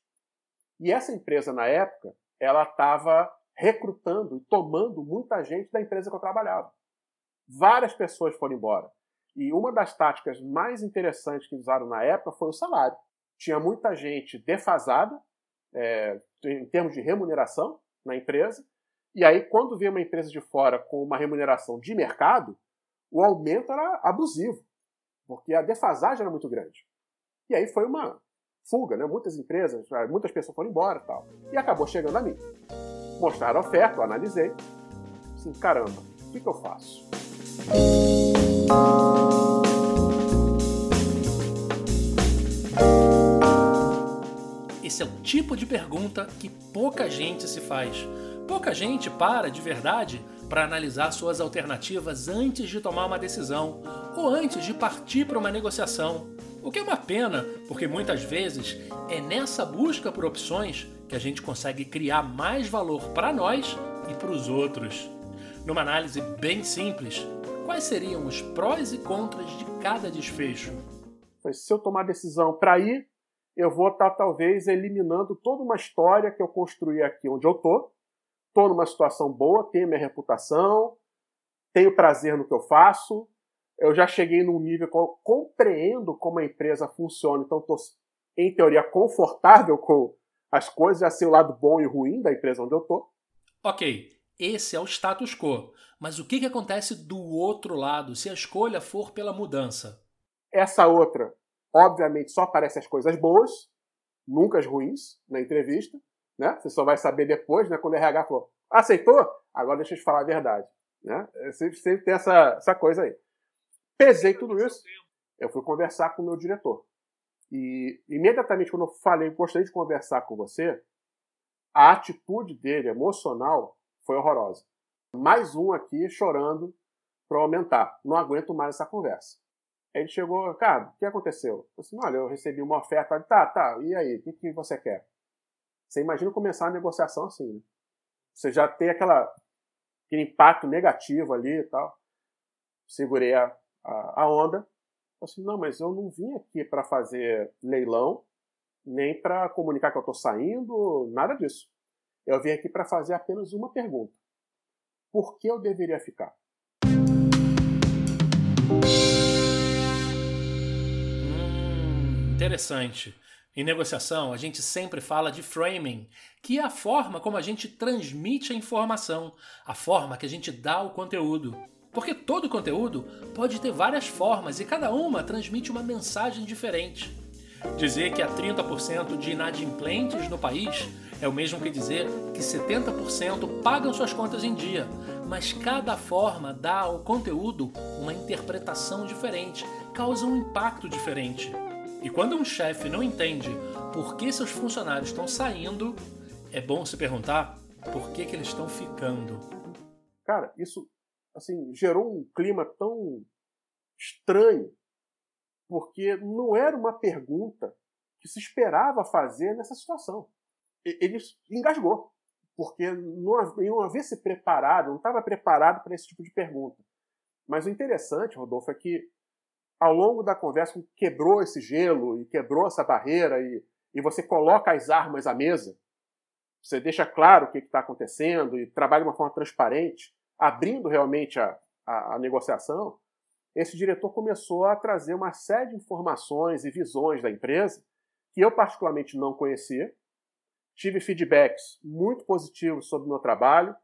E essa empresa, na época, ela estava recrutando e tomando muita gente da empresa que eu trabalhava. Várias pessoas foram embora. E uma das táticas mais interessantes que usaram na época foi o salário. Tinha muita gente defasada é, em termos de remuneração na empresa. E aí, quando via uma empresa de fora com uma remuneração de mercado, o aumento era abusivo, porque a defasagem era muito grande. E aí foi uma fuga, né? Muitas empresas, muitas pessoas foram embora e tal. E acabou chegando a mim. Mostraram a oferta, eu analisei. Assim, caramba, o que, que eu faço? Esse é o tipo de pergunta que pouca gente se faz. Pouca gente para de verdade para analisar suas alternativas antes de tomar uma decisão ou antes de partir para uma negociação. O que é uma pena, porque muitas vezes é nessa busca por opções que a gente consegue criar mais valor para nós e para os outros. Numa análise bem simples, quais seriam os prós e contras de cada desfecho? Se eu tomar decisão para ir, eu vou estar tá, talvez eliminando toda uma história que eu construí aqui onde eu tô. Estou numa situação boa, tenho minha reputação, tenho prazer no que eu faço, eu já cheguei num nível que eu compreendo como a empresa funciona, então estou, em teoria, confortável com as coisas, sei o lado bom e ruim da empresa onde eu estou. Ok, esse é o status quo. Mas o que, que acontece do outro lado se a escolha for pela mudança? Essa outra, obviamente, só aparece as coisas boas, nunca as ruins, na entrevista. Né? Você só vai saber depois, né, quando o RH falou, aceitou? Agora deixa eu te falar a verdade. Né? Sempre, sempre tem essa, essa coisa aí. Pesei tudo isso, eu fui conversar com o meu diretor. E imediatamente quando eu falei, gostaria de conversar com você, a atitude dele, emocional, foi horrorosa. Mais um aqui chorando para aumentar. Não aguento mais essa conversa. Ele chegou, cara, o que aconteceu? Eu disse, olha, eu recebi uma oferta. Tá, tá, e aí? O que, que você quer? Você imagina começar a negociação assim, né? Você já tem aquela, aquele impacto negativo ali e tal. Segurei a, a, a onda. Assim, não, mas eu não vim aqui para fazer leilão, nem para comunicar que eu estou saindo, nada disso. Eu vim aqui para fazer apenas uma pergunta: por que eu deveria ficar? Hum, interessante. Em negociação, a gente sempre fala de framing, que é a forma como a gente transmite a informação, a forma que a gente dá o conteúdo. Porque todo conteúdo pode ter várias formas e cada uma transmite uma mensagem diferente. Dizer que há 30% de inadimplentes no país é o mesmo que dizer que 70% pagam suas contas em dia, mas cada forma dá ao conteúdo uma interpretação diferente, causa um impacto diferente. E quando um chefe não entende por que seus funcionários estão saindo, é bom se perguntar por que, que eles estão ficando. Cara, isso assim gerou um clima tão estranho, porque não era uma pergunta que se esperava fazer nessa situação. Ele engasgou, porque não, não havia se preparado, não estava preparado para esse tipo de pergunta. Mas o interessante, Rodolfo, é que ao longo da conversa quebrou esse gelo e quebrou essa barreira e, e você coloca as armas à mesa, você deixa claro o que está acontecendo e trabalha de uma forma transparente, abrindo realmente a, a, a negociação, esse diretor começou a trazer uma série de informações e visões da empresa que eu particularmente não conhecia. Tive feedbacks muito positivos sobre o meu trabalho,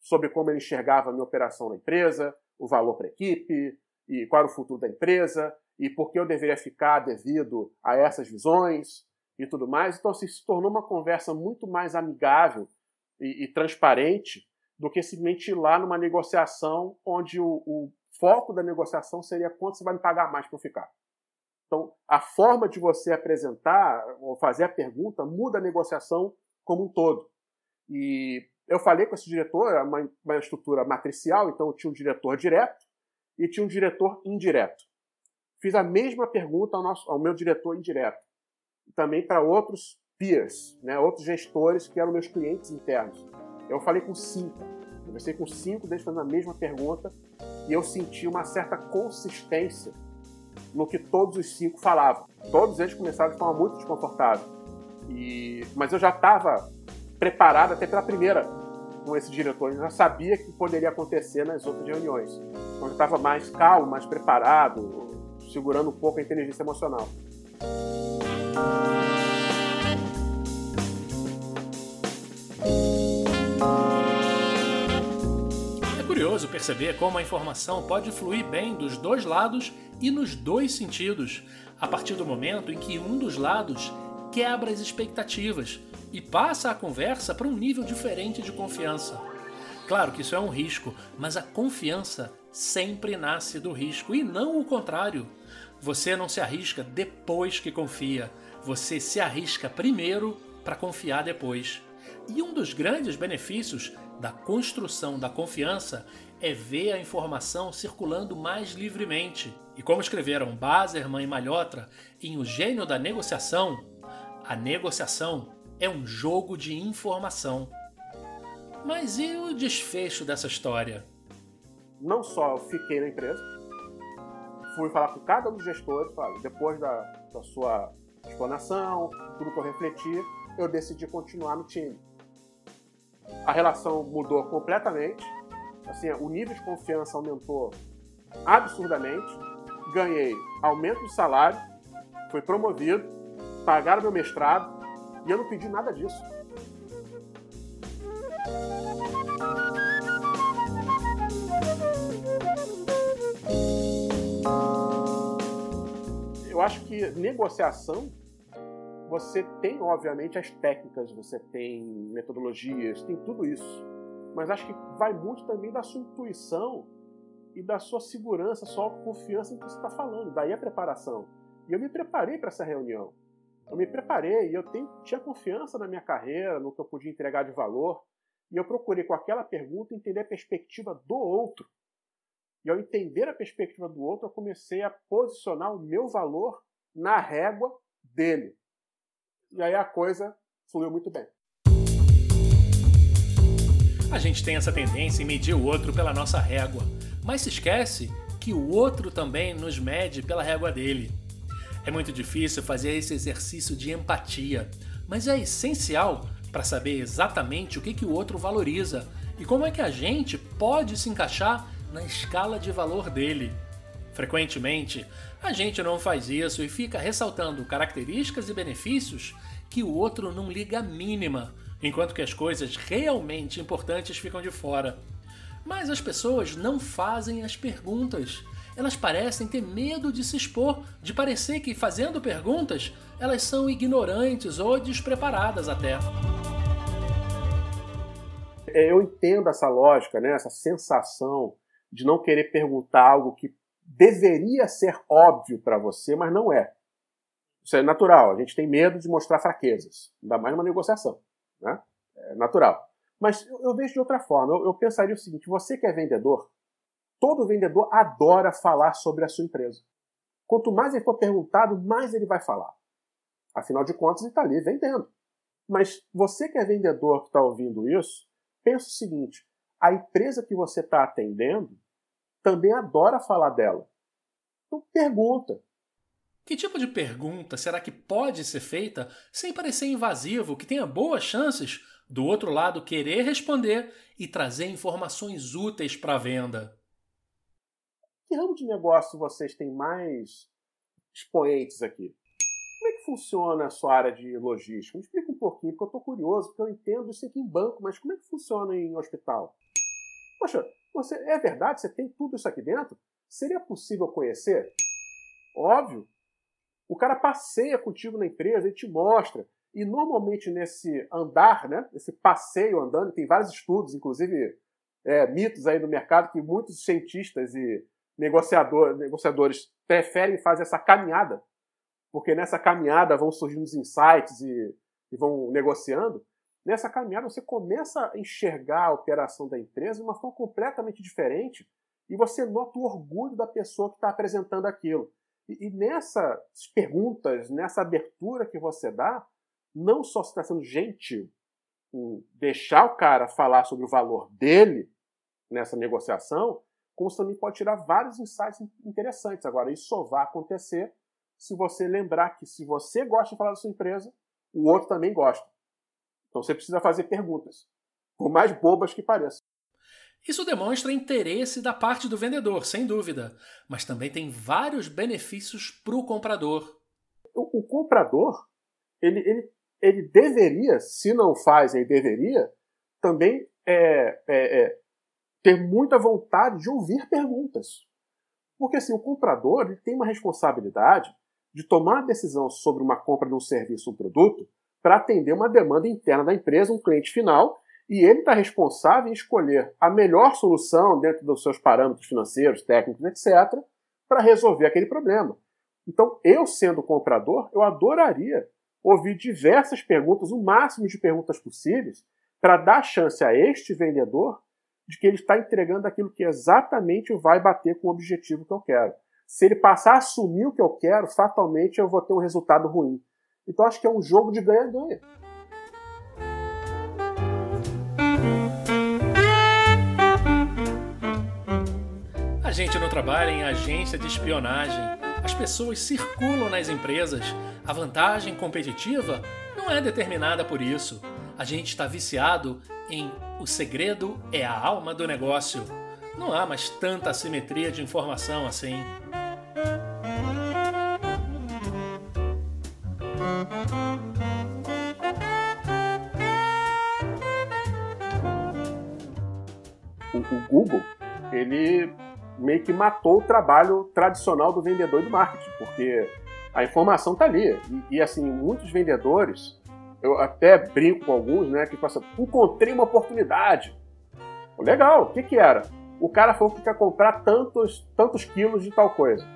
sobre como ele enxergava a minha operação na empresa, o valor para a equipe, e qual era o futuro da empresa, e por que eu deveria ficar devido a essas visões e tudo mais. Então, assim, se tornou uma conversa muito mais amigável e, e transparente do que simplesmente ir lá numa negociação onde o, o foco da negociação seria quanto você vai me pagar mais para ficar. Então, a forma de você apresentar ou fazer a pergunta muda a negociação como um todo. E eu falei com esse diretor, é uma, uma estrutura matricial, então tinha um diretor direto e tinha um diretor indireto. Fiz a mesma pergunta ao, nosso, ao meu diretor indireto. Também para outros peers, né, outros gestores que eram meus clientes internos. Eu falei com cinco. Conversei com cinco deles fazendo a mesma pergunta e eu senti uma certa consistência no que todos os cinco falavam. Todos eles começaram de forma muito desconfortável. E... Mas eu já estava preparado até pela primeira com esse diretor, eu já sabia que poderia acontecer nas outras reuniões. Então eu estava mais calmo, mais preparado, segurando um pouco a inteligência emocional. Curioso perceber como a informação pode fluir bem dos dois lados e nos dois sentidos, a partir do momento em que um dos lados quebra as expectativas e passa a conversa para um nível diferente de confiança. Claro que isso é um risco, mas a confiança sempre nasce do risco e não o contrário. Você não se arrisca depois que confia, você se arrisca primeiro para confiar depois. E um dos grandes benefícios da construção da confiança é ver a informação circulando mais livremente. E como escreveram Bazerman e Malhotra em O Gênio da Negociação, a negociação é um jogo de informação. Mas e o desfecho dessa história? Não só fiquei na empresa, fui falar com cada um dos gestores, depois da, da sua explanação, tudo que eu refleti, eu decidi continuar no time. A relação mudou completamente, assim, o nível de confiança aumentou absurdamente, ganhei aumento de salário, fui promovido, pagaram meu mestrado e eu não pedi nada disso. Eu acho que negociação você tem, obviamente, as técnicas, você tem metodologias, tem tudo isso. Mas acho que vai muito também da sua intuição e da sua segurança, sua confiança em que você está falando. Daí a preparação. E eu me preparei para essa reunião. Eu me preparei e eu tenho, tinha confiança na minha carreira, no que eu podia entregar de valor. E eu procurei, com aquela pergunta, entender a perspectiva do outro. E ao entender a perspectiva do outro, eu comecei a posicionar o meu valor na régua dele. E aí a coisa fluiu muito bem. A gente tem essa tendência em medir o outro pela nossa régua, mas se esquece que o outro também nos mede pela régua dele. É muito difícil fazer esse exercício de empatia, mas é essencial para saber exatamente o que, que o outro valoriza e como é que a gente pode se encaixar na escala de valor dele. Frequentemente, a gente não faz isso e fica ressaltando características e benefícios que o outro não liga a mínima, enquanto que as coisas realmente importantes ficam de fora. Mas as pessoas não fazem as perguntas. Elas parecem ter medo de se expor, de parecer que fazendo perguntas elas são ignorantes ou despreparadas até. É, eu entendo essa lógica, né? essa sensação de não querer perguntar algo que deveria ser óbvio para você, mas não é. Isso é natural. A gente tem medo de mostrar fraquezas, ainda mais numa negociação. Né? É natural. Mas eu, vejo de outra forma. Eu, eu pensaria o seguinte: você que é vendedor, todo vendedor adora falar sobre a sua empresa. Quanto mais ele for perguntado, mais ele vai falar. Afinal de contas, ele está ali vendendo. Mas você que é vendedor que está ouvindo isso, pensa o seguinte: a empresa que você está atendendo também adora falar dela. Então pergunta. Que tipo de pergunta será que pode ser feita sem parecer invasivo, que tenha boas chances do outro lado querer responder e trazer informações úteis para a venda? Que ramo de negócio vocês têm mais expoentes aqui? Como é que funciona a sua área de logística? Me explica um pouquinho, porque eu estou curioso, porque eu entendo isso aqui em banco, mas como é que funciona em hospital? Poxa, você, é verdade? Você tem tudo isso aqui dentro? Seria possível conhecer? Óbvio. O cara passeia contigo na empresa, ele te mostra. E normalmente nesse andar, né, esse passeio andando, tem vários estudos, inclusive é, mitos aí no mercado, que muitos cientistas e negociador, negociadores preferem fazer essa caminhada, porque nessa caminhada vão surgindo os insights e, e vão negociando. Nessa caminhada você começa a enxergar a operação da empresa de uma forma completamente diferente e você nota o orgulho da pessoa que está apresentando aquilo. E, e nessas perguntas, nessa abertura que você dá, não só você está sendo gentil em deixar o cara falar sobre o valor dele nessa negociação, como você também pode tirar vários insights interessantes. Agora, isso só vai acontecer se você lembrar que se você gosta de falar da sua empresa, o outro também gosta. Então você precisa fazer perguntas, por mais bobas que pareçam. Isso demonstra interesse da parte do vendedor, sem dúvida, mas também tem vários benefícios para o comprador. O comprador, ele, ele, ele deveria, se não faz, ele deveria, também é, é, é, ter muita vontade de ouvir perguntas. Porque assim, o comprador ele tem uma responsabilidade de tomar a decisão sobre uma compra de um serviço ou um produto para atender uma demanda interna da empresa, um cliente final, e ele está responsável em escolher a melhor solução dentro dos seus parâmetros financeiros, técnicos, etc., para resolver aquele problema. Então, eu sendo comprador, eu adoraria ouvir diversas perguntas, o máximo de perguntas possíveis, para dar chance a este vendedor de que ele está entregando aquilo que exatamente vai bater com o objetivo que eu quero. Se ele passar a assumir o que eu quero, fatalmente eu vou ter um resultado ruim. Então acho que é um jogo de ganha-ganha. A gente não trabalha em agência de espionagem. As pessoas circulam nas empresas. A vantagem competitiva não é determinada por isso. A gente está viciado em o segredo é a alma do negócio. Não há mais tanta assimetria de informação assim. O Google, ele meio que matou o trabalho tradicional do vendedor do marketing, porque a informação está ali. E, e, assim, muitos vendedores, eu até brinco com alguns, né, que passam, encontrei uma oportunidade. Legal, o que que era? O cara falou que quer comprar tantos, tantos quilos de tal coisa.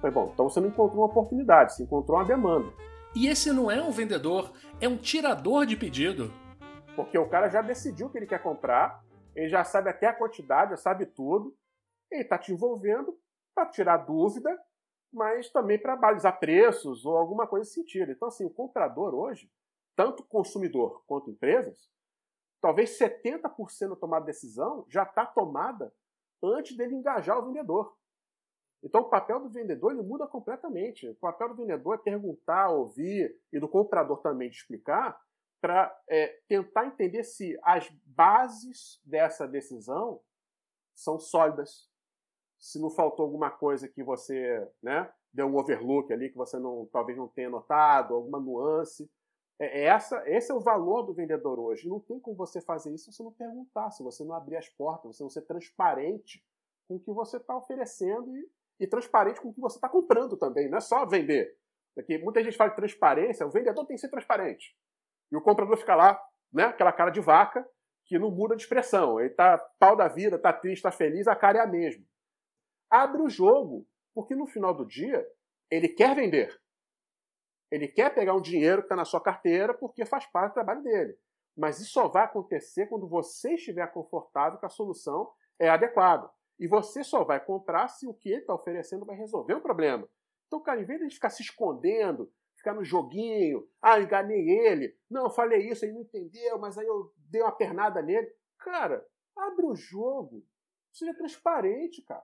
Foi bom, então você não encontrou uma oportunidade, você encontrou uma demanda. E esse não é um vendedor, é um tirador de pedido. Porque o cara já decidiu o que ele quer comprar, ele já sabe até a quantidade, já sabe tudo. Ele está te envolvendo para tirar dúvida, mas também para balizar preços ou alguma coisa nesse sentido. Então, assim, o comprador hoje, tanto consumidor quanto empresas, talvez 70% da tomada de decisão já está tomada antes dele engajar o vendedor. Então, o papel do vendedor ele muda completamente. O papel do vendedor é perguntar, ouvir, e do comprador também explicar, para é, tentar entender se as bases dessa decisão são sólidas, se não faltou alguma coisa que você né, deu um overlook ali que você não talvez não tenha notado, alguma nuance. É, é essa, esse é o valor do vendedor hoje. Não tem como você fazer isso se você não perguntar, se você não abrir as portas, se você não ser transparente com o que você está oferecendo e, e, transparente com o que você está comprando também. Não é só vender. Porque muita gente fala de transparência, o vendedor tem que ser transparente. E o comprador fica lá, né, aquela cara de vaca, que não muda de expressão. Ele está pau da vida, está triste, está feliz, a cara é a mesma. Abre o jogo, porque no final do dia, ele quer vender. Ele quer pegar um dinheiro que está na sua carteira porque faz parte do trabalho dele. Mas isso só vai acontecer quando você estiver confortável que a solução é adequada. E você só vai comprar se o que ele está oferecendo vai resolver o problema. Então, cara, em vez de ficar se escondendo, ficar no joguinho, ah, enganei ele, não, eu falei isso, ele não entendeu, mas aí eu dei uma pernada nele. Cara, abre o jogo. Seja transparente, cara.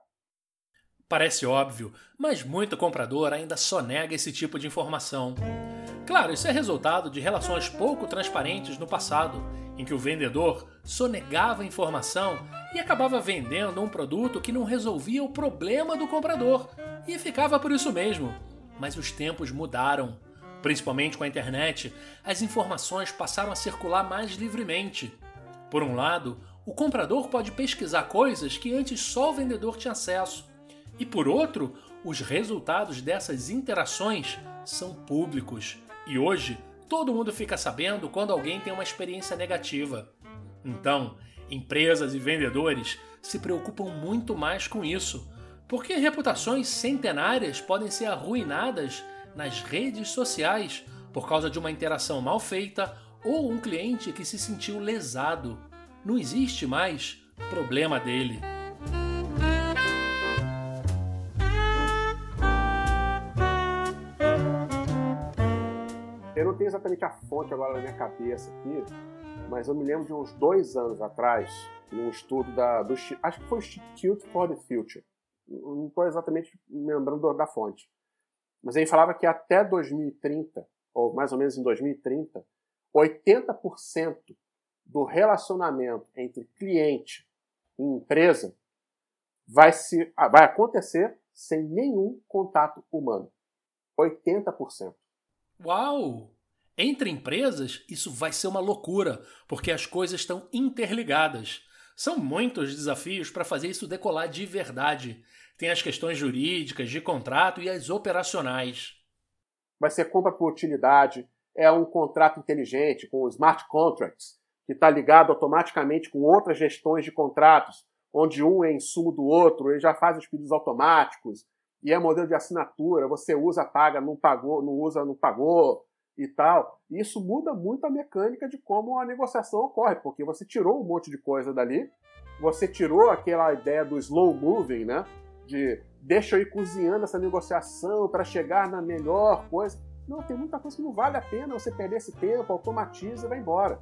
Parece óbvio, mas muito comprador ainda só nega esse tipo de informação. Claro, isso é resultado de relações pouco transparentes no passado, em que o vendedor sonegava informação e acabava vendendo um produto que não resolvia o problema do comprador e ficava por isso mesmo. Mas os tempos mudaram. Principalmente com a internet, as informações passaram a circular mais livremente. Por um lado, o comprador pode pesquisar coisas que antes só o vendedor tinha acesso e por outro, os resultados dessas interações são públicos. E hoje, todo mundo fica sabendo quando alguém tem uma experiência negativa. Então, empresas e vendedores se preocupam muito mais com isso, porque reputações centenárias podem ser arruinadas nas redes sociais por causa de uma interação mal feita ou um cliente que se sentiu lesado. Não existe mais problema dele. não tenho exatamente a fonte agora na minha cabeça aqui, mas eu me lembro de uns dois anos atrás, num estudo da, do, acho que foi o Institute for the Future. Não estou exatamente me lembrando da fonte. Mas ele falava que até 2030, ou mais ou menos em 2030, 80% do relacionamento entre cliente e empresa vai, se, vai acontecer sem nenhum contato humano. 80%. Uau! Entre empresas, isso vai ser uma loucura, porque as coisas estão interligadas. São muitos desafios para fazer isso decolar de verdade. Tem as questões jurídicas, de contrato e as operacionais. Vai ser compra por utilidade, é um contrato inteligente com smart contracts, que está ligado automaticamente com outras gestões de contratos, onde um é insumo do outro, ele já faz os pedidos automáticos, e é modelo de assinatura, você usa, paga, não pagou, não usa, não pagou e tal. E isso muda muito a mecânica de como a negociação ocorre, porque você tirou um monte de coisa dali, você tirou aquela ideia do slow moving, né? De deixa eu ir cozinhando essa negociação para chegar na melhor coisa. Não, tem muita coisa que não vale a pena você perder esse tempo, automatiza e vai embora.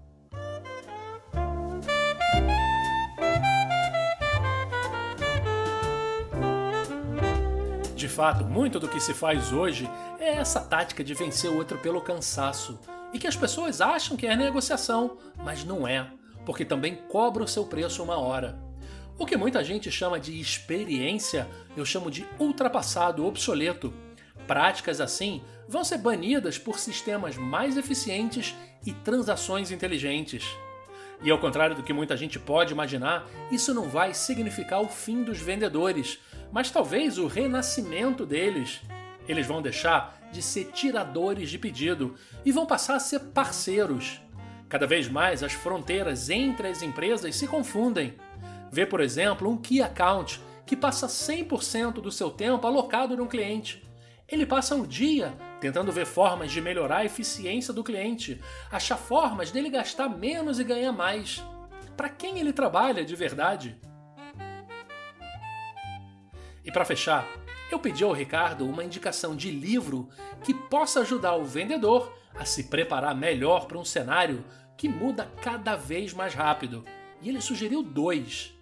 De fato, muito do que se faz hoje é essa tática de vencer o outro pelo cansaço. E que as pessoas acham que é negociação, mas não é, porque também cobra o seu preço uma hora. O que muita gente chama de experiência, eu chamo de ultrapassado, obsoleto. Práticas assim vão ser banidas por sistemas mais eficientes e transações inteligentes. E ao contrário do que muita gente pode imaginar, isso não vai significar o fim dos vendedores, mas talvez o renascimento deles. Eles vão deixar de ser tiradores de pedido e vão passar a ser parceiros. Cada vez mais as fronteiras entre as empresas se confundem. Vê, por exemplo, um Key Account que passa 100% do seu tempo alocado num cliente. Ele passa o dia tentando ver formas de melhorar a eficiência do cliente, achar formas dele gastar menos e ganhar mais. Para quem ele trabalha de verdade? E para fechar, eu pedi ao Ricardo uma indicação de livro que possa ajudar o vendedor a se preparar melhor para um cenário que muda cada vez mais rápido. E ele sugeriu dois.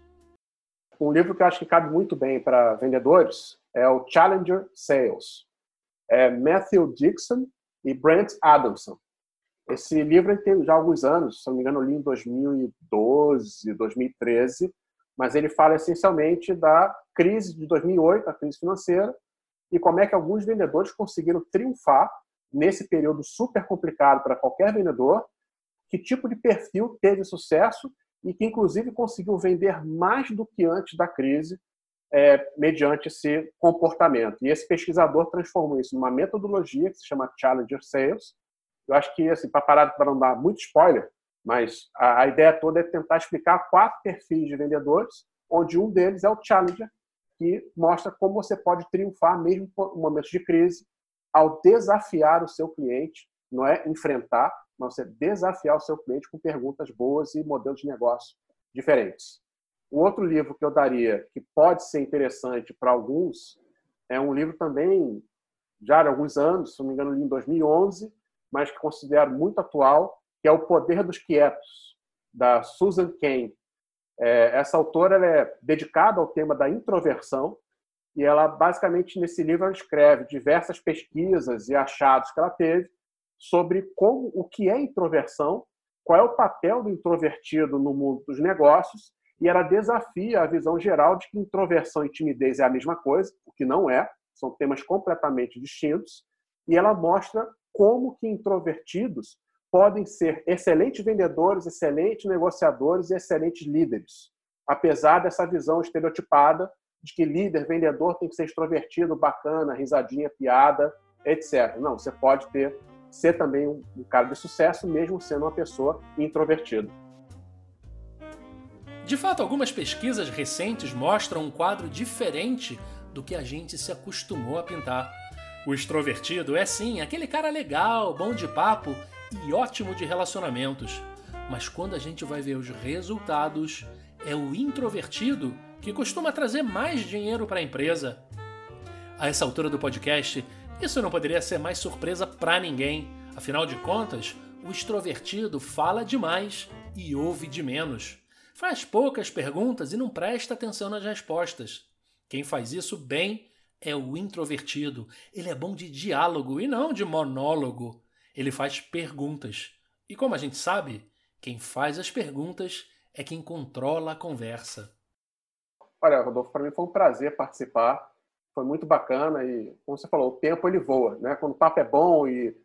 Um livro que eu acho que cabe muito bem para vendedores é o Challenger Sales. É Matthew Dixon e Brent Adamson. Esse livro tem já alguns anos, se não me engano, eu li em 2012, 2013, mas ele fala essencialmente da crise de 2008, a crise financeira, e como é que alguns vendedores conseguiram triunfar nesse período super complicado para qualquer vendedor, que tipo de perfil teve sucesso e que, inclusive, conseguiu vender mais do que antes da crise, é, mediante esse comportamento. E esse pesquisador transformou isso numa metodologia que se chama Challenger Sales. Eu acho que, assim, para parar para não dar muito spoiler, mas a, a, ideia toda é tentar explicar quatro perfis de vendedores, onde um deles é o Challenger, que mostra como você pode triunfar mesmo em momentos de crise, ao desafiar o seu cliente, não é enfrentar, mas você desafiar o seu cliente com perguntas boas e modelos de negócio diferentes. O outro livro que eu daria, que pode ser interessante para alguns, é um livro também já de alguns anos, se não me engano, em 2011, mas que considero muito atual, que é O Poder dos Quietos, da Susan Cain. É, essa autora é dedicada ao tema da introversão e ela, basicamente, nesse livro, ela escreve diversas pesquisas e achados que ela teve sobre como o que é introversão, qual é o papel do introvertido no mundo dos negócios, e ela desafia a visão geral de que introversão e timidez é a mesma coisa, o que não é, são temas completamente distintos, e ela mostra como que introvertidos podem ser excelentes vendedores, excelentes negociadores e excelentes líderes, apesar dessa visão estereotipada de que líder, vendedor tem que ser extrovertido, bacana, risadinha, piada, etc. Não, você pode ter ser também um, um cara de sucesso, mesmo sendo uma pessoa introvertida. De fato, algumas pesquisas recentes mostram um quadro diferente do que a gente se acostumou a pintar. O extrovertido é sim aquele cara legal, bom de papo e ótimo de relacionamentos. Mas quando a gente vai ver os resultados, é o introvertido que costuma trazer mais dinheiro para a empresa. A essa altura do podcast, isso não poderia ser mais surpresa para ninguém. Afinal de contas, o extrovertido fala demais e ouve de menos. Faz poucas perguntas e não presta atenção nas respostas. Quem faz isso bem é o introvertido. Ele é bom de diálogo e não de monólogo. Ele faz perguntas. E como a gente sabe, quem faz as perguntas é quem controla a conversa. Olha, Rodolfo, para mim foi um prazer participar foi muito bacana e, como você falou, o tempo ele voa, né? Quando o papo é bom e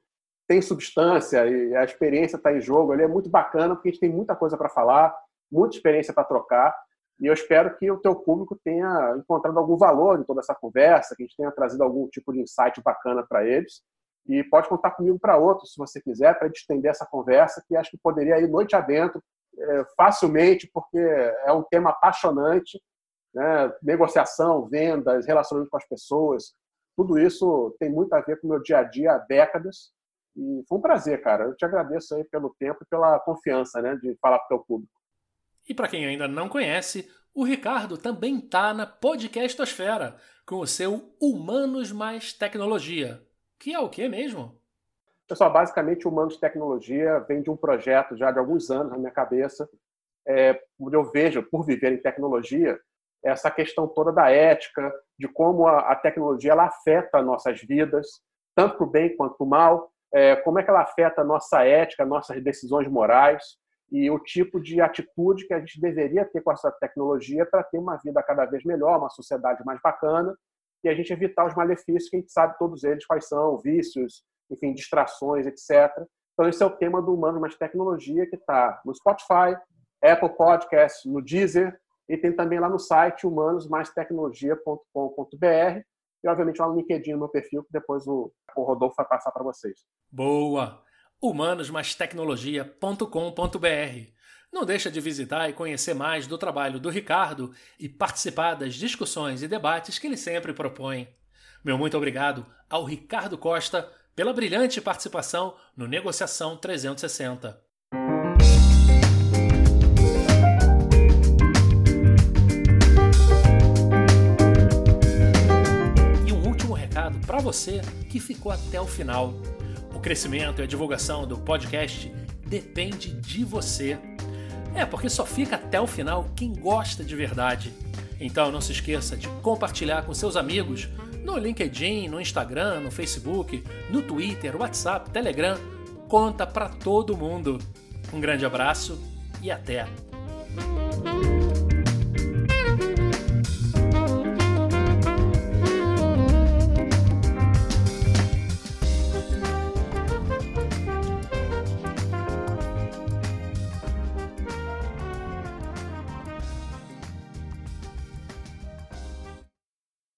tem substância e a experiência está em jogo, ele é muito bacana porque a gente tem muita coisa para falar, muita experiência para trocar e eu espero que o teu público tenha encontrado algum valor em toda essa conversa, que a gente tenha trazido algum tipo de insight bacana para eles e pode contar comigo para outros, se você quiser, para estender essa conversa que acho que poderia ir noite adentro é, facilmente, porque é um tema apaixonante né? negociação, vendas, relacionamento com as pessoas, tudo isso tem muito a ver com o meu dia a dia há décadas. E foi um prazer, cara. Eu te agradeço aí pelo tempo e pela confiança né, de falar para o teu público. E para quem ainda não conhece, o Ricardo também tá na Podcastosfera, com o seu Humanos Mais Tecnologia. Que é o que mesmo? Pessoal, basicamente, Humanos Tecnologia vem de um projeto já de alguns anos na minha cabeça, é, onde eu vejo, por viver em tecnologia, essa questão toda da ética, de como a, tecnologia ela afeta nossas vidas, tanto para o bem quanto para o mal, é, como é que ela afeta a nossa ética, nossas decisões morais e o tipo de atitude que a gente deveria ter com essa tecnologia para ter uma vida cada vez melhor, uma sociedade mais bacana e a gente evitar os malefícios que a gente sabe todos eles quais são, vícios, enfim, distrações, etc. Então esse é o tema do Humano Mais Tecnologia que está no Spotify, Apple Podcasts, no Deezer, e tem também lá no site humanosmaistecnologia.com.br e, obviamente, lá no LinkedIn, no meu perfil, que depois o, o Rodolfo vai passar para vocês. Boa! humanosmaistecnologia.com.br Não deixa de visitar e conhecer mais do trabalho do Ricardo e participar das discussões e debates que ele sempre propõe. Meu muito obrigado ao Ricardo Costa pela brilhante participação no Negociação 360. Para você que ficou até o final. O crescimento e a divulgação do podcast depende de você. É, porque só fica até o final quem gosta de verdade. Então não se esqueça de compartilhar com seus amigos no LinkedIn, no Instagram, no Facebook, no Twitter, WhatsApp, Telegram. Conta para todo mundo. Um grande abraço e até!